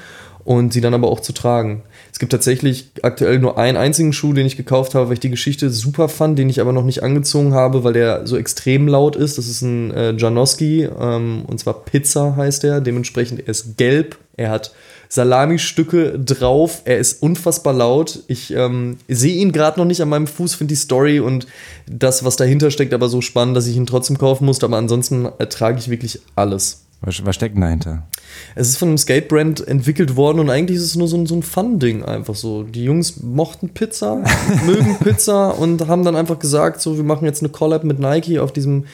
und sie dann aber auch zu tragen. Es gibt tatsächlich aktuell nur einen einzigen Schuh, den ich gekauft habe, weil ich die Geschichte super fand, den ich aber noch nicht angezogen habe, weil der so extrem laut ist. Das ist ein äh, Janoski, ähm, und zwar Pizza heißt er. Dementsprechend er ist gelb. Er hat Salami-Stücke drauf. Er ist unfassbar laut. Ich ähm, sehe ihn gerade noch nicht an meinem Fuß, finde die Story und das, was dahinter steckt, aber so spannend, dass ich ihn trotzdem kaufen musste. Aber ansonsten ertrage ich wirklich alles. Was, was steckt denn dahinter? Es ist von einem Skate-Brand entwickelt worden und eigentlich ist es nur so ein, so ein Fun-Ding einfach so. Die Jungs mochten Pizza, mögen Pizza und haben dann einfach gesagt, so, wir machen jetzt eine Collab mit Nike auf diesem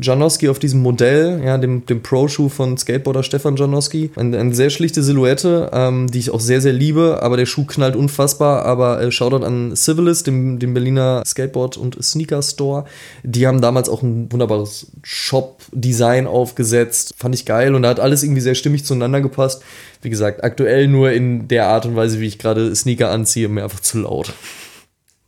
Janowski auf diesem Modell, ja, dem, dem Pro-Schuh von Skateboarder Stefan Janowski. Eine, eine sehr schlichte Silhouette, ähm, die ich auch sehr, sehr liebe, aber der Schuh knallt unfassbar. Aber äh, Shoutout an Civilist, dem, dem Berliner Skateboard- und Sneaker-Store. Die haben damals auch ein wunderbares Shop-Design aufgesetzt. Fand ich geil und da hat alles irgendwie sehr stimmig zueinander gepasst. Wie gesagt, aktuell nur in der Art und Weise, wie ich gerade Sneaker anziehe, mir einfach zu laut.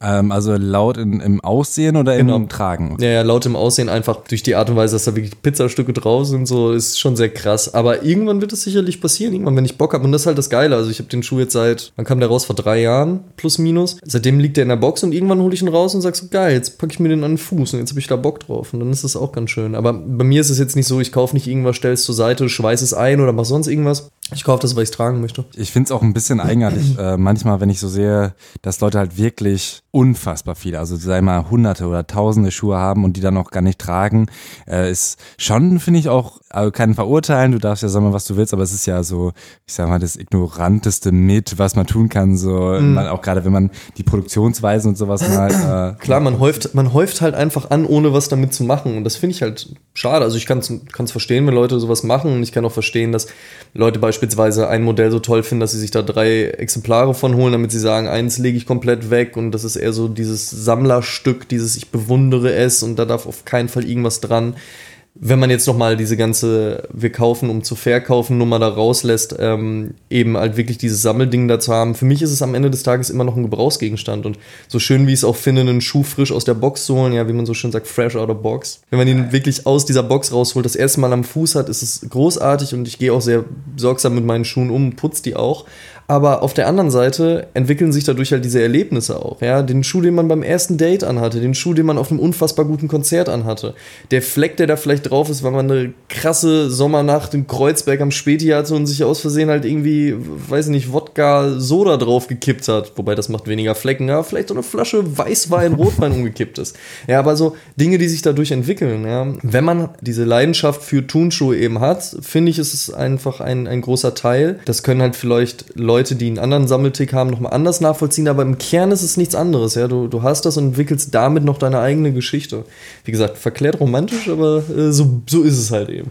Ähm, also laut in, im Aussehen oder Genau. im Tragen? Ja, ja, laut im Aussehen einfach durch die Art und Weise, dass da wirklich Pizzastücke drauf sind, so ist schon sehr krass. Aber irgendwann wird es sicherlich passieren, irgendwann, wenn ich Bock habe. Und das ist halt das Geile. Also ich habe den Schuh jetzt seit, wann kam der raus? Vor drei Jahren, plus minus. Seitdem liegt der in der Box und irgendwann hole ich ihn raus und sag so, geil, jetzt packe ich mir den an den Fuß und jetzt habe ich da Bock drauf. Und dann ist das auch ganz schön. Aber bei mir ist es jetzt nicht so, ich kaufe nicht irgendwas, stell es zur Seite, schweiß es ein oder mach sonst irgendwas. Ich kaufe das, weil ich es tragen möchte. Ich finde es auch ein bisschen eigenartig, äh, manchmal, wenn ich so sehe, dass Leute halt wirklich unfassbar viele, also sei mal hunderte oder tausende Schuhe haben und die dann auch gar nicht tragen, äh, ist schon, finde ich auch, also keinen verurteilen, du darfst ja sagen, was du willst, aber es ist ja so, ich sag mal, das ignoranteste mit, was man tun kann, so, man, auch gerade wenn man die Produktionsweisen und sowas mal, äh, Klar, man häuft, man häuft halt einfach an, ohne was damit zu machen. Und das finde ich halt schade. Also ich kann es verstehen, wenn Leute sowas machen. Und ich kann auch verstehen, dass Leute beispielsweise ein Modell so toll finden, dass sie sich da drei Exemplare von holen, damit sie sagen, eins lege ich komplett weg. Und das ist eher so dieses Sammlerstück, dieses ich bewundere es und da darf auf keinen Fall irgendwas dran. Wenn man jetzt nochmal diese ganze Wir kaufen, um zu verkaufen Nummer da rauslässt, ähm, eben halt wirklich dieses Sammelding dazu haben. Für mich ist es am Ende des Tages immer noch ein Gebrauchsgegenstand. Und so schön wie ich es auch finde, einen Schuh frisch aus der Box zu holen, ja, wie man so schön sagt, fresh out of box. Wenn man ihn wirklich aus dieser Box rausholt, das erste Mal am Fuß hat, ist es großartig und ich gehe auch sehr sorgsam mit meinen Schuhen um, putze die auch. Aber auf der anderen Seite entwickeln sich dadurch halt diese Erlebnisse auch. Ja? Den Schuh, den man beim ersten Date anhatte, den Schuh, den man auf einem unfassbar guten Konzert anhatte, der Fleck, der da vielleicht drauf ist, weil man eine krasse Sommernacht in Kreuzberg am Späti hatte und sich aus Versehen halt irgendwie, weiß ich nicht, Wodka, Soda drauf gekippt hat. Wobei das macht weniger Flecken, ja, vielleicht so eine Flasche Weißwein, Rotwein umgekippt ist. Ja, aber so Dinge, die sich dadurch entwickeln, ja. Wenn man diese Leidenschaft für Turnschuhe eben hat, finde ich, ist es einfach ein, ein großer Teil. Das können halt vielleicht Leute, die einen anderen Sammeltick haben, nochmal anders nachvollziehen, aber im Kern ist es nichts anderes, ja. Du, du hast das und entwickelst damit noch deine eigene Geschichte. Wie gesagt, verklärt romantisch, aber äh, so, so ist es halt eben.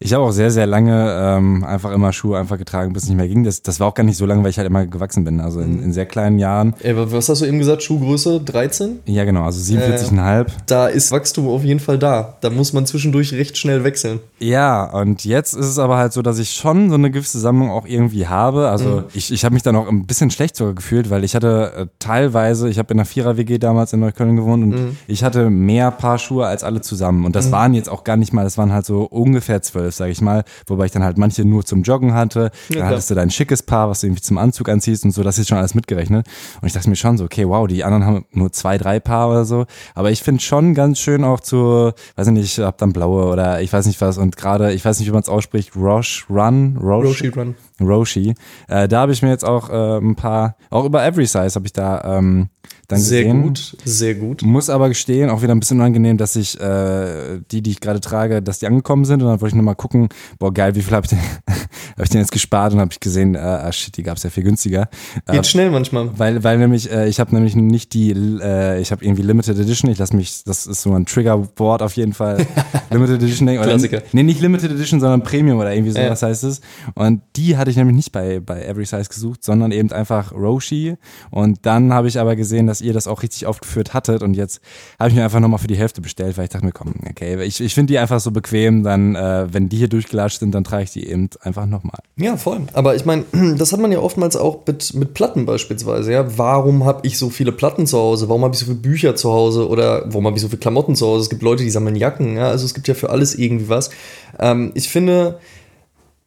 Ich habe auch sehr, sehr lange ähm, einfach immer Schuhe einfach getragen, bis es nicht mehr ging. Das, das war auch gar nicht so lange, weil ich halt immer gewachsen bin. Also in, in sehr kleinen Jahren. Ey, was hast du eben gesagt? Schuhgröße 13? Ja, genau, also 47,5. Äh, da ist Wachstum auf jeden Fall da. Da muss man zwischendurch recht schnell wechseln. Ja, und jetzt ist es aber halt so, dass ich schon so eine gewisse Sammlung auch irgendwie habe. Also mhm. ich, ich habe mich dann auch ein bisschen schlecht sogar gefühlt, weil ich hatte äh, teilweise, ich habe in einer Vierer-WG damals in Neukölln gewohnt und mhm. ich hatte mehr Paar Schuhe als alle zusammen. Und das mhm. waren jetzt auch gar nicht mal, das waren halt so ungefähr zwölf zwölf, sage ich mal, wobei ich dann halt manche nur zum Joggen hatte. Ja, dann hattest du dein schickes Paar, was du irgendwie zum Anzug anziehst und so, das ist schon alles mitgerechnet. Und ich dachte mir schon so, okay, wow, die anderen haben nur zwei, drei Paar oder so. Aber ich finde schon ganz schön auch zu, weiß ich nicht, ich hab dann blaue oder ich weiß nicht was und gerade, ich weiß nicht, wie man es ausspricht, Roche Run, Roche, Roshi Run. Roshi. Äh, da habe ich mir jetzt auch äh, ein paar, auch über Every Size habe ich da ähm, dann sehr gesehen. gut, sehr gut. Muss aber gestehen, auch wieder ein bisschen unangenehm, dass ich äh, die, die ich gerade trage, dass die angekommen sind und dann wollte ich nochmal gucken, boah geil, wie viel habe ich denn, hab ich denn jetzt gespart und habe ich gesehen, äh, ah shit, die gab's ja viel günstiger. Geht äh, schnell manchmal. Weil, weil nämlich, äh, ich habe nämlich nicht die, äh, ich habe irgendwie Limited Edition, ich lasse mich, das ist so ein Triggerboard auf jeden Fall, Limited Edition denken. Klassiker. Nee, nicht Limited Edition, sondern Premium oder irgendwie so, ja. was heißt es. Und die hatte ich nämlich nicht bei, bei Every Size gesucht, sondern eben einfach Roshi und dann habe ich aber gesehen, dass ihr das auch richtig aufgeführt hattet und jetzt habe ich mir einfach nochmal für die Hälfte bestellt, weil ich dachte mir, komm, okay, ich, ich finde die einfach so bequem, dann, äh, wenn die hier durchgelatscht sind, dann trage ich die eben einfach nochmal. Ja, voll. Aber ich meine, das hat man ja oftmals auch mit, mit Platten beispielsweise, ja. Warum habe ich so viele Platten zu Hause? Warum habe ich so viele Bücher zu Hause? Oder warum habe ich so viele Klamotten zu Hause? Es gibt Leute, die sammeln Jacken, ja. Also es gibt ja für alles irgendwie was. Ähm, ich finde,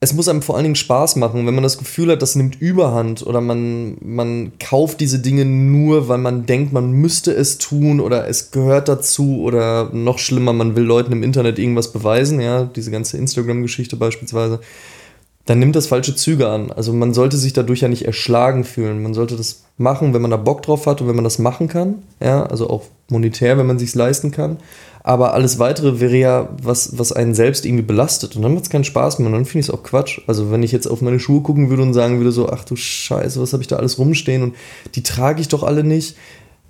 es muss einem vor allen Dingen Spaß machen, wenn man das Gefühl hat, das nimmt Überhand oder man, man kauft diese Dinge nur, weil man denkt, man müsste es tun oder es gehört dazu oder noch schlimmer, man will Leuten im Internet irgendwas beweisen, ja, diese ganze Instagram-Geschichte beispielsweise, dann nimmt das falsche Züge an. Also man sollte sich dadurch ja nicht erschlagen fühlen. Man sollte das machen, wenn man da Bock drauf hat und wenn man das machen kann, ja, also auch monetär, wenn man sich leisten kann. Aber alles weitere wäre ja was, was einen selbst irgendwie belastet. Und dann macht es keinen Spaß mehr. Und dann finde ich es auch Quatsch. Also, wenn ich jetzt auf meine Schuhe gucken würde und sagen würde, so, ach du Scheiße, was habe ich da alles rumstehen und die trage ich doch alle nicht,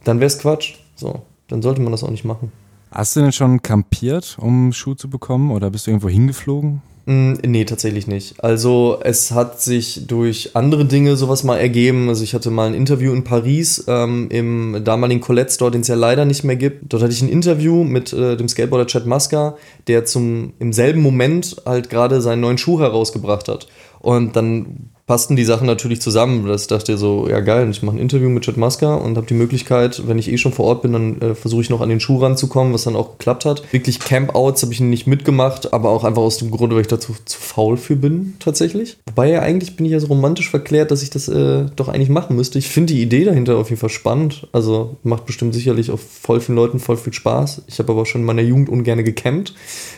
dann wäre es Quatsch. So, dann sollte man das auch nicht machen. Hast du denn schon kampiert, um Schuhe zu bekommen? Oder bist du irgendwo hingeflogen? Mm, nee, tatsächlich nicht. Also es hat sich durch andere Dinge sowas mal ergeben. Also ich hatte mal ein Interview in Paris ähm, im damaligen Colette Store, den es ja leider nicht mehr gibt. Dort hatte ich ein Interview mit äh, dem Skateboarder Chad Muska, der zum im selben Moment halt gerade seinen neuen Schuh herausgebracht hat. Und dann passten die Sachen natürlich zusammen. Das dachte ich so, ja geil, ich mache ein Interview mit Chad Maska und habe die Möglichkeit, wenn ich eh schon vor Ort bin, dann äh, versuche ich noch an den Schuh ranzukommen, was dann auch geklappt hat. Wirklich Campouts habe ich nicht mitgemacht, aber auch einfach aus dem Grunde, weil ich dazu zu faul für bin, tatsächlich. Wobei ja eigentlich bin ich ja so romantisch verklärt, dass ich das äh, doch eigentlich machen müsste. Ich finde die Idee dahinter auf jeden Fall spannend. Also macht bestimmt sicherlich auch voll vielen Leuten voll viel Spaß. Ich habe aber schon in meiner Jugend ungern gecampt.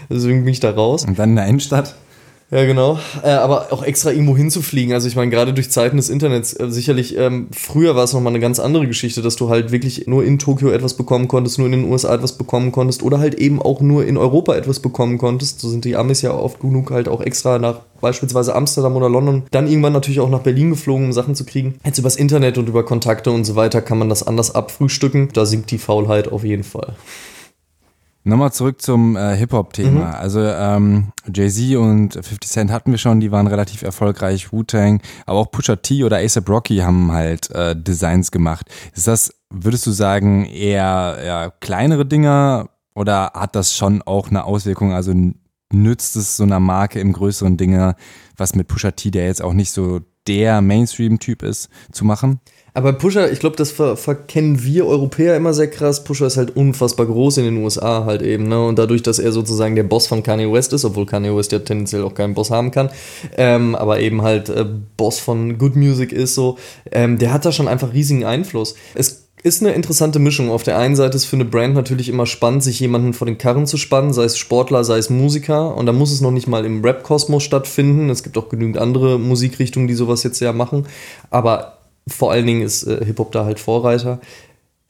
Deswegen bin ich da raus. Und dann in der Innenstadt? Ja, genau. Äh, aber auch extra irgendwo hinzufliegen. Also ich meine, gerade durch Zeiten des Internets, äh, sicherlich, ähm, früher war es nochmal eine ganz andere Geschichte, dass du halt wirklich nur in Tokio etwas bekommen konntest, nur in den USA etwas bekommen konntest oder halt eben auch nur in Europa etwas bekommen konntest. So sind die Amis ja oft genug halt auch extra nach beispielsweise Amsterdam oder London, dann irgendwann natürlich auch nach Berlin geflogen, um Sachen zu kriegen. Jetzt übers Internet und über Kontakte und so weiter kann man das anders abfrühstücken. Da sinkt die Faulheit auf jeden Fall. Nochmal zurück zum äh, Hip-Hop-Thema. Mhm. Also ähm, Jay-Z und 50 Cent hatten wir schon, die waren relativ erfolgreich, Wu-Tang, aber auch Pusha T oder ASAP Rocky haben halt äh, Designs gemacht. Ist das, würdest du sagen, eher, eher kleinere Dinger oder hat das schon auch eine Auswirkung? Also nützt es so einer Marke im größeren Dinge, was mit Pusha T, der jetzt auch nicht so der Mainstream-Typ ist, zu machen? Aber Pusher, ich glaube, das ver verkennen wir Europäer immer sehr krass. Pusher ist halt unfassbar groß in den USA halt eben, ne? Und dadurch, dass er sozusagen der Boss von Kanye West ist, obwohl Kanye West ja tendenziell auch keinen Boss haben kann, ähm, aber eben halt äh, Boss von Good Music ist so, ähm, der hat da schon einfach riesigen Einfluss. Es ist eine interessante Mischung. Auf der einen Seite ist für eine Brand natürlich immer spannend, sich jemanden vor den Karren zu spannen, sei es Sportler, sei es Musiker. Und da muss es noch nicht mal im Rap-Kosmos stattfinden. Es gibt auch genügend andere Musikrichtungen, die sowas jetzt ja machen. Aber vor allen Dingen ist äh, Hip-Hop da halt Vorreiter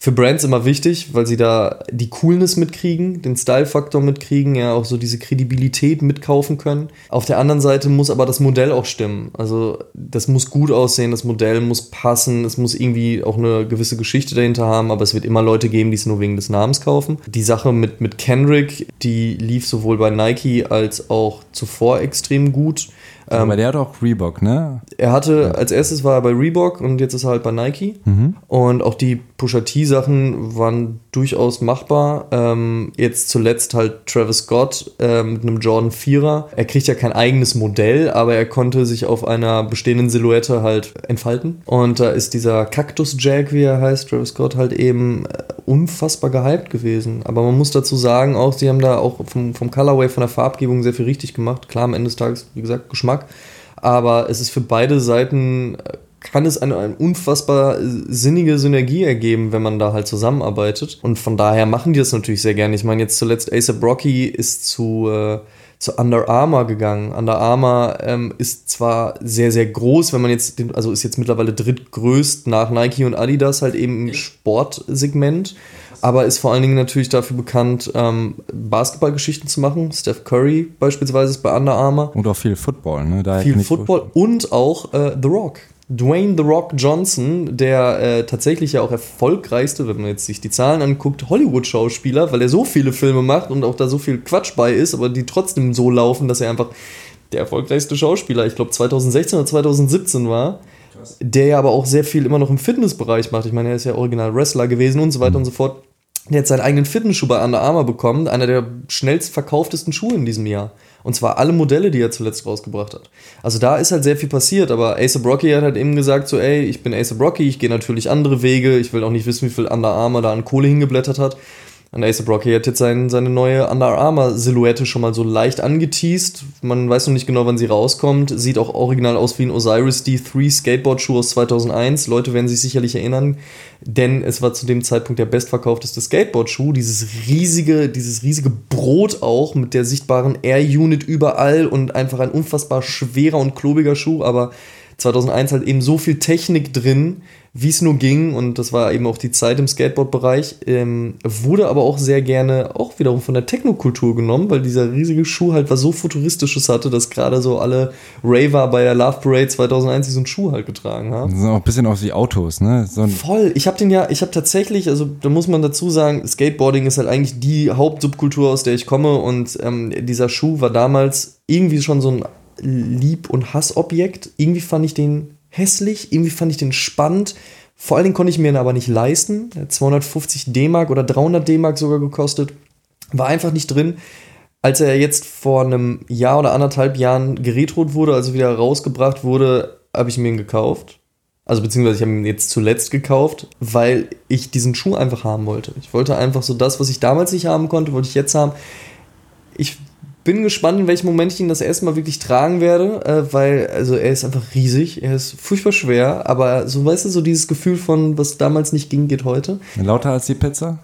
für Brands immer wichtig, weil sie da die Coolness mitkriegen, den Style-Faktor mitkriegen, ja auch so diese Kredibilität mitkaufen können. Auf der anderen Seite muss aber das Modell auch stimmen. Also das muss gut aussehen, das Modell muss passen, es muss irgendwie auch eine gewisse Geschichte dahinter haben, aber es wird immer Leute geben, die es nur wegen des Namens kaufen. Die Sache mit, mit Kendrick, die lief sowohl bei Nike als auch zuvor extrem gut. Aber ähm, der hat auch Reebok, ne? Er hatte, als erstes war er bei Reebok und jetzt ist er halt bei Nike. Mhm. Und auch die Pusha T-Sachen waren durchaus machbar. Ähm, jetzt zuletzt halt Travis Scott äh, mit einem Jordan 4er. Er kriegt ja kein eigenes Modell, aber er konnte sich auf einer bestehenden Silhouette halt entfalten. Und da ist dieser Cactus Jack, wie er heißt, Travis Scott, halt eben äh, unfassbar gehypt gewesen. Aber man muss dazu sagen, auch sie haben da auch vom, vom Colorway, von der Farbgebung sehr viel richtig gemacht. Klar, am Ende des Tages, wie gesagt, Geschmack. Aber es ist für beide Seiten, äh, kann es eine, eine unfassbar sinnige Synergie ergeben, wenn man da halt zusammenarbeitet. Und von daher machen die das natürlich sehr gerne. Ich meine, jetzt zuletzt ASAP Rocky ist zu... Äh, zu Under Armour gegangen. Under Armour ähm, ist zwar sehr, sehr groß, wenn man jetzt, den, also ist jetzt mittlerweile drittgrößt nach Nike und Adidas halt eben im Sportsegment, aber ist vor allen Dingen natürlich dafür bekannt, ähm, Basketballgeschichten zu machen. Steph Curry beispielsweise ist bei Under Armour. Und auch viel Football, ne? Da viel Football und auch äh, The Rock. Dwayne The Rock Johnson, der äh, tatsächlich ja auch erfolgreichste, wenn man jetzt sich die Zahlen anguckt, Hollywood-Schauspieler, weil er so viele Filme macht und auch da so viel Quatsch bei ist, aber die trotzdem so laufen, dass er einfach der erfolgreichste Schauspieler, ich glaube 2016 oder 2017 war, der ja aber auch sehr viel immer noch im Fitnessbereich macht. Ich meine, er ist ja original Wrestler gewesen und so weiter mhm. und so fort. Der hat seinen eigenen Fitnessschuh bei Under Armour bekommen, einer der schnellst verkauftesten Schuhe in diesem Jahr. Und zwar alle Modelle, die er zuletzt rausgebracht hat. Also da ist halt sehr viel passiert, aber Ace Brocky hat halt eben gesagt so, ey, ich bin Ace Brocky, ich gehe natürlich andere Wege, ich will auch nicht wissen, wie viel Under Armour da an Kohle hingeblättert hat. Und Ace Brocky hat jetzt sein, seine neue Under Armour Silhouette schon mal so leicht angeteased. Man weiß noch nicht genau, wann sie rauskommt. Sieht auch original aus wie ein Osiris D3 Skateboard-Schuh aus 2001. Leute werden sich sicherlich erinnern, denn es war zu dem Zeitpunkt der bestverkaufteste Skateboard-Schuh. Dieses riesige, dieses riesige Brot auch mit der sichtbaren Air-Unit überall und einfach ein unfassbar schwerer und klobiger Schuh, aber 2001 halt eben so viel Technik drin, wie es nur ging, und das war eben auch die Zeit im Skateboard-Bereich, ähm, wurde aber auch sehr gerne auch wiederum von der Technokultur genommen, weil dieser riesige Schuh halt was so Futuristisches hatte, dass gerade so alle Raver bei der Love Parade 2001 diesen Schuh halt getragen haben. Das sind auch ein bisschen aus wie Autos, ne? So Voll. Ich habe den ja, ich habe tatsächlich, also da muss man dazu sagen, Skateboarding ist halt eigentlich die Hauptsubkultur, aus der ich komme, und ähm, dieser Schuh war damals irgendwie schon so ein Lieb- und Hassobjekt. Irgendwie fand ich den hässlich, irgendwie fand ich den spannend. Vor allen Dingen konnte ich mir ihn aber nicht leisten. 250 D-Mark oder 300 D-Mark sogar gekostet. War einfach nicht drin. Als er jetzt vor einem Jahr oder anderthalb Jahren geretrot wurde, also wieder rausgebracht wurde, habe ich mir ihn gekauft. Also beziehungsweise ich habe ihn jetzt zuletzt gekauft, weil ich diesen Schuh einfach haben wollte. Ich wollte einfach so das, was ich damals nicht haben konnte, wollte ich jetzt haben. Ich bin gespannt, in welchem Moment ich ihn das erste Mal wirklich tragen werde, äh, weil, also er ist einfach riesig, er ist furchtbar schwer, aber so, weißt du, so dieses Gefühl von, was damals nicht ging, geht heute. Lauter als die Pizza?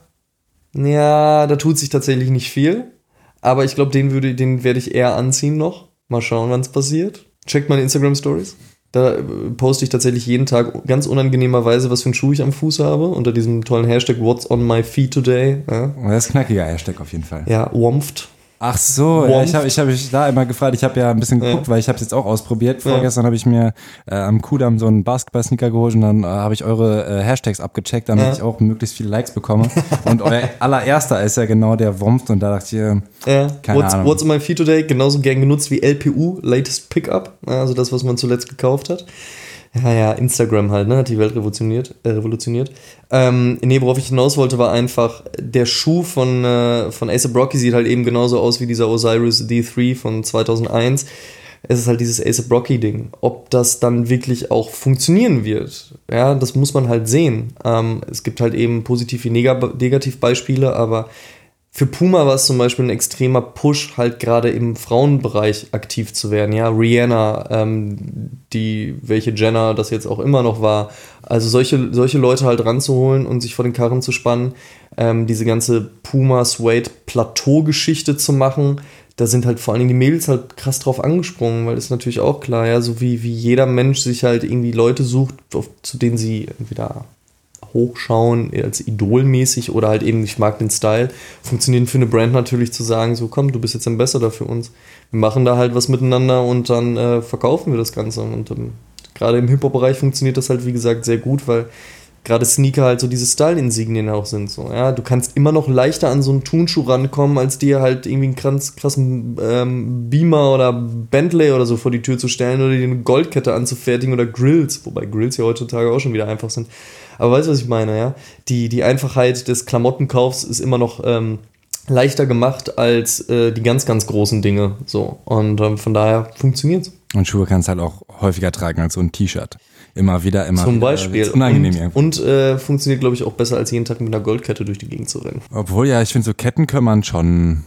Ja, da tut sich tatsächlich nicht viel, aber ich glaube, den würde, den werde ich eher anziehen noch. Mal schauen, wann es passiert. Checkt meine Instagram Stories. Da äh, poste ich tatsächlich jeden Tag ganz unangenehmerweise, was für einen Schuh ich am Fuß habe, unter diesem tollen Hashtag What's on my feet today. Ja. Das ist ein knackiger Hashtag auf jeden Fall. Ja, Womft. Ach so, ja, ich habe ich hab mich da immer gefragt. Ich habe ja ein bisschen geguckt, ja. weil ich habe es jetzt auch ausprobiert. Vorgestern ja. habe ich mir äh, am Kudamm so einen Basketball-Sneaker geholt und dann äh, habe ich eure äh, Hashtags abgecheckt, damit ja. ich auch möglichst viele Likes bekomme. und euer allererster ist ja genau der Womft und da dachte ich, äh, ja. keine what's, Ahnung. What's on my feed today? Genauso gern genutzt wie LPU, Latest Pickup, also das, was man zuletzt gekauft hat. Ja, ja, Instagram halt, ne? Hat die Welt revolutioniert. Äh, revolutioniert. Ähm, nee, worauf ich hinaus wollte, war einfach, der Schuh von, äh, von Ace Brocky sieht halt eben genauso aus wie dieser Osiris D3 von 2001. Es ist halt dieses Ace Brocky-Ding. Ob das dann wirklich auch funktionieren wird, ja, das muss man halt sehen. Ähm, es gibt halt eben positiv wie Negativbeispiele, aber für Puma war es zum Beispiel ein extremer Push, halt gerade im Frauenbereich aktiv zu werden. Ja, Rihanna, ähm, die, welche Jenner das jetzt auch immer noch war. Also solche, solche Leute halt ranzuholen und sich vor den Karren zu spannen, ähm, diese ganze Puma Suede Plateau-Geschichte zu machen. Da sind halt vor allen Dingen die Mädels halt krass drauf angesprungen, weil das ist natürlich auch klar, ja, so wie, wie jeder Mensch sich halt irgendwie Leute sucht, auf, zu denen sie entweder hochschauen, als idolmäßig oder halt eben, ich mag den Style, funktioniert für eine Brand natürlich zu sagen, so komm, du bist jetzt Ambassador für uns. Wir machen da halt was miteinander und dann äh, verkaufen wir das Ganze. Und ähm, gerade im Hip-Hop-Bereich funktioniert das halt, wie gesagt, sehr gut, weil gerade Sneaker halt so diese Style-Insignien auch sind. So, ja? Du kannst immer noch leichter an so einen Turnschuh rankommen, als dir halt irgendwie einen krass, krassen ähm, Beamer oder Bentley oder so vor die Tür zu stellen oder dir eine Goldkette anzufertigen oder Grills, wobei Grills ja heutzutage auch schon wieder einfach sind. Aber weißt du, was ich meine, ja? Die, die Einfachheit des Klamottenkaufs ist immer noch ähm, leichter gemacht als äh, die ganz, ganz großen Dinge. So. Und ähm, von daher funktioniert es. Und Schuhe kannst du halt auch häufiger tragen als so ein T-Shirt. Immer wieder, immer Zum wieder. Beispiel. Unangenehm und und äh, funktioniert, glaube ich, auch besser als jeden Tag mit einer Goldkette durch die Gegend zu rennen. Obwohl, ja, ich finde, so Ketten kann man schon.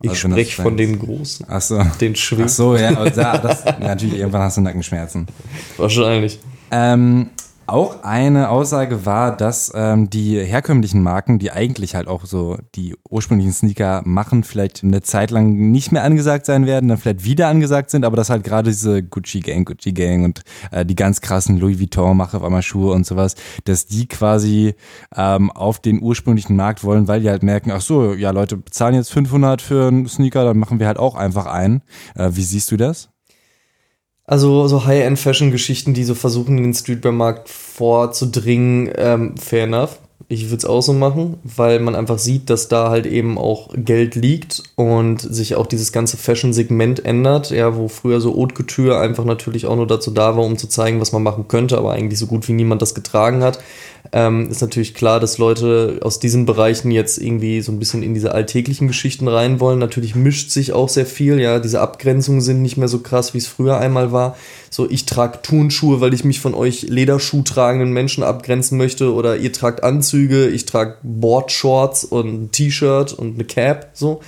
Ich Also spreche von den Großen. Ach so. Den Schwingen. Ach so, ja, das, natürlich, irgendwann hast du Nackenschmerzen. Wahrscheinlich. Ähm, auch eine Aussage war, dass ähm, die herkömmlichen Marken, die eigentlich halt auch so die ursprünglichen Sneaker machen, vielleicht eine Zeit lang nicht mehr angesagt sein werden, dann vielleicht wieder angesagt sind, aber dass halt gerade diese Gucci Gang, Gucci Gang und äh, die ganz krassen Louis Vuitton mache auf einmal Schuhe und sowas, dass die quasi ähm, auf den ursprünglichen Markt wollen, weil die halt merken, ach so, ja Leute bezahlen jetzt 500 für einen Sneaker, dann machen wir halt auch einfach einen. Äh, wie siehst du das? Also so High-End-Fashion-Geschichten, die so versuchen, in den Streetwear-Markt vorzudringen, ähm, fair enough. Ich würde es auch so machen, weil man einfach sieht, dass da halt eben auch Geld liegt und sich auch dieses ganze Fashion-Segment ändert, ja, wo früher so Haute Couture einfach natürlich auch nur dazu da war, um zu zeigen, was man machen könnte, aber eigentlich so gut wie niemand das getragen hat. Ähm, ist natürlich klar, dass Leute aus diesen Bereichen jetzt irgendwie so ein bisschen in diese alltäglichen Geschichten rein wollen. Natürlich mischt sich auch sehr viel, ja, diese Abgrenzungen sind nicht mehr so krass, wie es früher einmal war. So, ich trage Turnschuhe, weil ich mich von euch Lederschuh tragenden Menschen abgrenzen möchte oder ihr tragt Anzüge, ich trage Boardshorts und ein T-Shirt und eine Cap, so.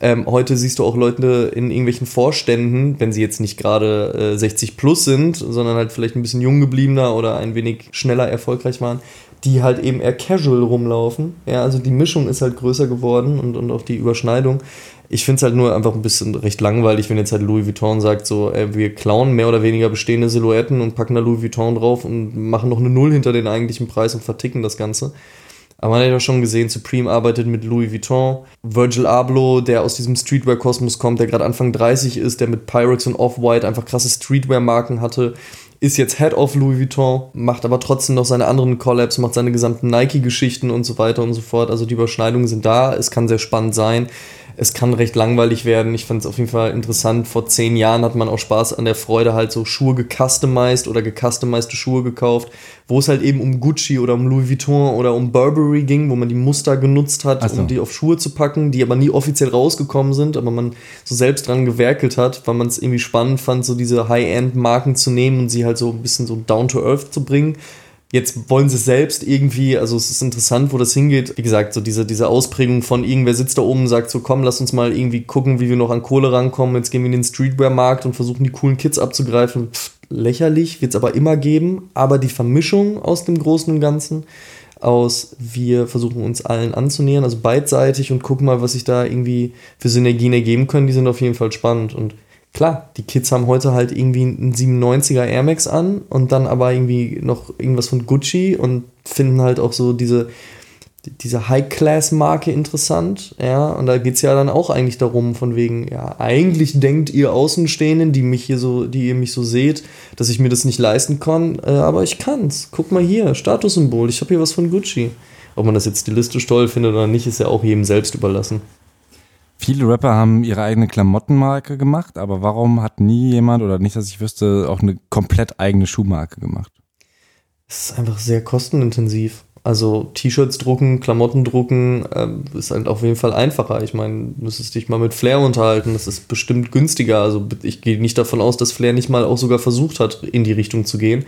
Ähm, heute siehst du auch Leute in irgendwelchen Vorständen, wenn sie jetzt nicht gerade äh, 60 plus sind, sondern halt vielleicht ein bisschen jung gebliebener oder ein wenig schneller erfolgreich waren, die halt eben eher casual rumlaufen. Ja, also die Mischung ist halt größer geworden und, und auch die Überschneidung. Ich finde es halt nur einfach ein bisschen recht langweilig, wenn jetzt halt Louis Vuitton sagt, so, ey, wir klauen mehr oder weniger bestehende Silhouetten und packen da Louis Vuitton drauf und machen noch eine Null hinter den eigentlichen Preis und verticken das Ganze. Aber man hat ja schon gesehen, Supreme arbeitet mit Louis Vuitton. Virgil Abloh, der aus diesem Streetwear-Kosmos kommt, der gerade Anfang 30 ist, der mit Pyrex und Off-White einfach krasse Streetwear-Marken hatte, ist jetzt Head of Louis Vuitton, macht aber trotzdem noch seine anderen Collabs, macht seine gesamten Nike-Geschichten und so weiter und so fort. Also die Überschneidungen sind da, es kann sehr spannend sein. Es kann recht langweilig werden. Ich fand es auf jeden Fall interessant. Vor zehn Jahren hat man auch Spaß an der Freude, halt so Schuhe gecustomized oder gecustomized Schuhe gekauft, wo es halt eben um Gucci oder um Louis Vuitton oder um Burberry ging, wo man die Muster genutzt hat, so. um die auf Schuhe zu packen, die aber nie offiziell rausgekommen sind, aber man so selbst dran gewerkelt hat, weil man es irgendwie spannend fand, so diese High-End-Marken zu nehmen und sie halt so ein bisschen so down to earth zu bringen. Jetzt wollen sie selbst irgendwie, also es ist interessant, wo das hingeht. Wie gesagt, so diese, diese Ausprägung von irgendwer sitzt da oben und sagt so, komm, lass uns mal irgendwie gucken, wie wir noch an Kohle rankommen. Jetzt gehen wir in den Streetwear-Markt und versuchen die coolen Kids abzugreifen. Pff, lächerlich, wird es aber immer geben. Aber die Vermischung aus dem Großen und Ganzen, aus wir versuchen uns allen anzunähern, also beidseitig und gucken mal, was sich da irgendwie für Synergien ergeben können, die sind auf jeden Fall spannend. Und klar, die Kids haben heute halt irgendwie einen 97er Air Max an und dann aber irgendwie noch irgendwas von Gucci und finden halt auch so diese, diese High-Class-Marke interessant, ja, und da geht es ja dann auch eigentlich darum, von wegen, ja, eigentlich denkt ihr Außenstehenden, die mich hier so, die ihr mich so seht, dass ich mir das nicht leisten kann, äh, aber ich kann's. Guck mal hier, Statussymbol, ich habe hier was von Gucci. Ob man das jetzt stilistisch toll findet oder nicht, ist ja auch jedem selbst überlassen. Viele Rapper haben ihre eigene Klamottenmarke gemacht, aber warum hat nie jemand oder nicht, dass ich wüsste, auch eine komplett eigene Schuhmarke gemacht? Es ist einfach sehr kostenintensiv. Also T-Shirts drucken, Klamotten drucken, ähm, ist halt auf jeden Fall einfacher. Ich meine, du müsstest dich mal mit Flair unterhalten, das ist bestimmt günstiger. Also ich gehe nicht davon aus, dass Flair nicht mal auch sogar versucht hat, in die Richtung zu gehen.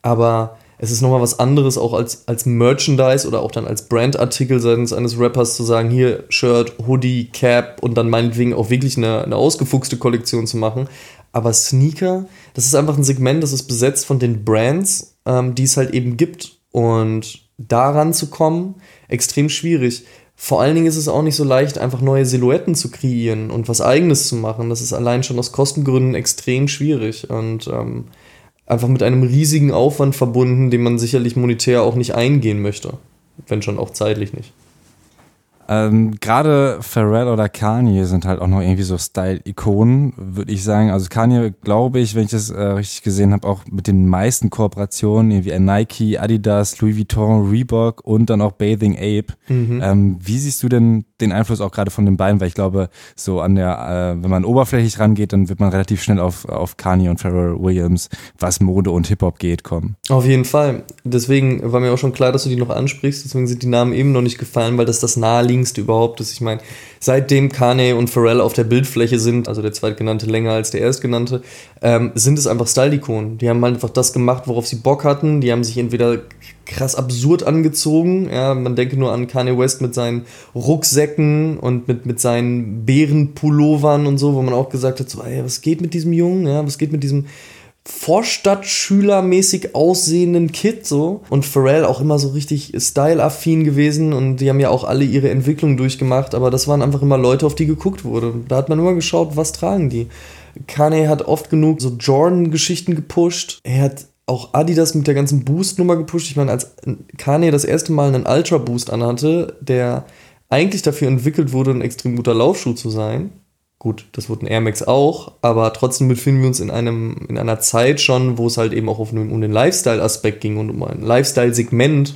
Aber es ist nochmal was anderes, auch als, als Merchandise oder auch dann als Brandartikel seitens eines Rappers zu sagen, hier Shirt, Hoodie, Cap und dann meinetwegen auch wirklich eine, eine ausgefuchste Kollektion zu machen. Aber Sneaker, das ist einfach ein Segment, das ist besetzt von den Brands, ähm, die es halt eben gibt. Und daran zu kommen, extrem schwierig. Vor allen Dingen ist es auch nicht so leicht, einfach neue Silhouetten zu kreieren und was eigenes zu machen. Das ist allein schon aus Kostengründen extrem schwierig und ähm, einfach mit einem riesigen Aufwand verbunden, den man sicherlich monetär auch nicht eingehen möchte. Wenn schon auch zeitlich nicht. Ähm, Gerade Pharrell oder Kanye sind halt auch noch irgendwie so Style-Ikonen, würde ich sagen. Also Kanye, glaube ich, wenn ich das äh, richtig gesehen habe, auch mit den meisten Kooperationen, irgendwie Nike, Adidas, Louis Vuitton, Reebok und dann auch Bathing Ape. Mhm. Ähm, wie siehst du denn den Einfluss auch gerade von den beiden? Weil ich glaube, so an der, äh, wenn man oberflächlich rangeht, dann wird man relativ schnell auf, auf Kanye und Pharrell Williams, was Mode und Hip-Hop geht, kommen. Auf jeden Fall. Deswegen war mir auch schon klar, dass du die noch ansprichst. Deswegen sind die Namen eben noch nicht gefallen, weil das das naheliegend naheliegendste überhaupt ist. Ich meine, seitdem Kanye und Pharrell auf der Bildfläche sind, also der zweitgenannte länger als der erstgenannte, ähm, sind es einfach Style-Ikonen. Die haben einfach das gemacht, worauf sie Bock hatten. Die haben sich entweder krass absurd angezogen. Ja, man denke nur an Kanye West mit seinen Rucksäcken und mit, mit seinen Bärenpullovern und so, wo man auch gesagt hat, so, ey, was geht mit diesem Jungen? Ja, was geht mit diesem Vorstadtschülermäßig aussehenden Kid so und Pharrell auch immer so richtig style-affin gewesen und die haben ja auch alle ihre Entwicklung durchgemacht, aber das waren einfach immer Leute, auf die geguckt wurde. Da hat man immer geschaut, was tragen die. Kanye hat oft genug so Jordan-Geschichten gepusht. Er hat auch Adidas mit der ganzen Boost-Nummer gepusht. Ich meine, als Kanye das erste Mal einen Ultra-Boost anhatte, der eigentlich dafür entwickelt wurde, ein extrem guter Laufschuh zu sein, Gut, das wurde ein Air Max auch, aber trotzdem befinden wir uns in, einem, in einer Zeit schon, wo es halt eben auch auf, um den Lifestyle-Aspekt ging und um ein Lifestyle-Segment,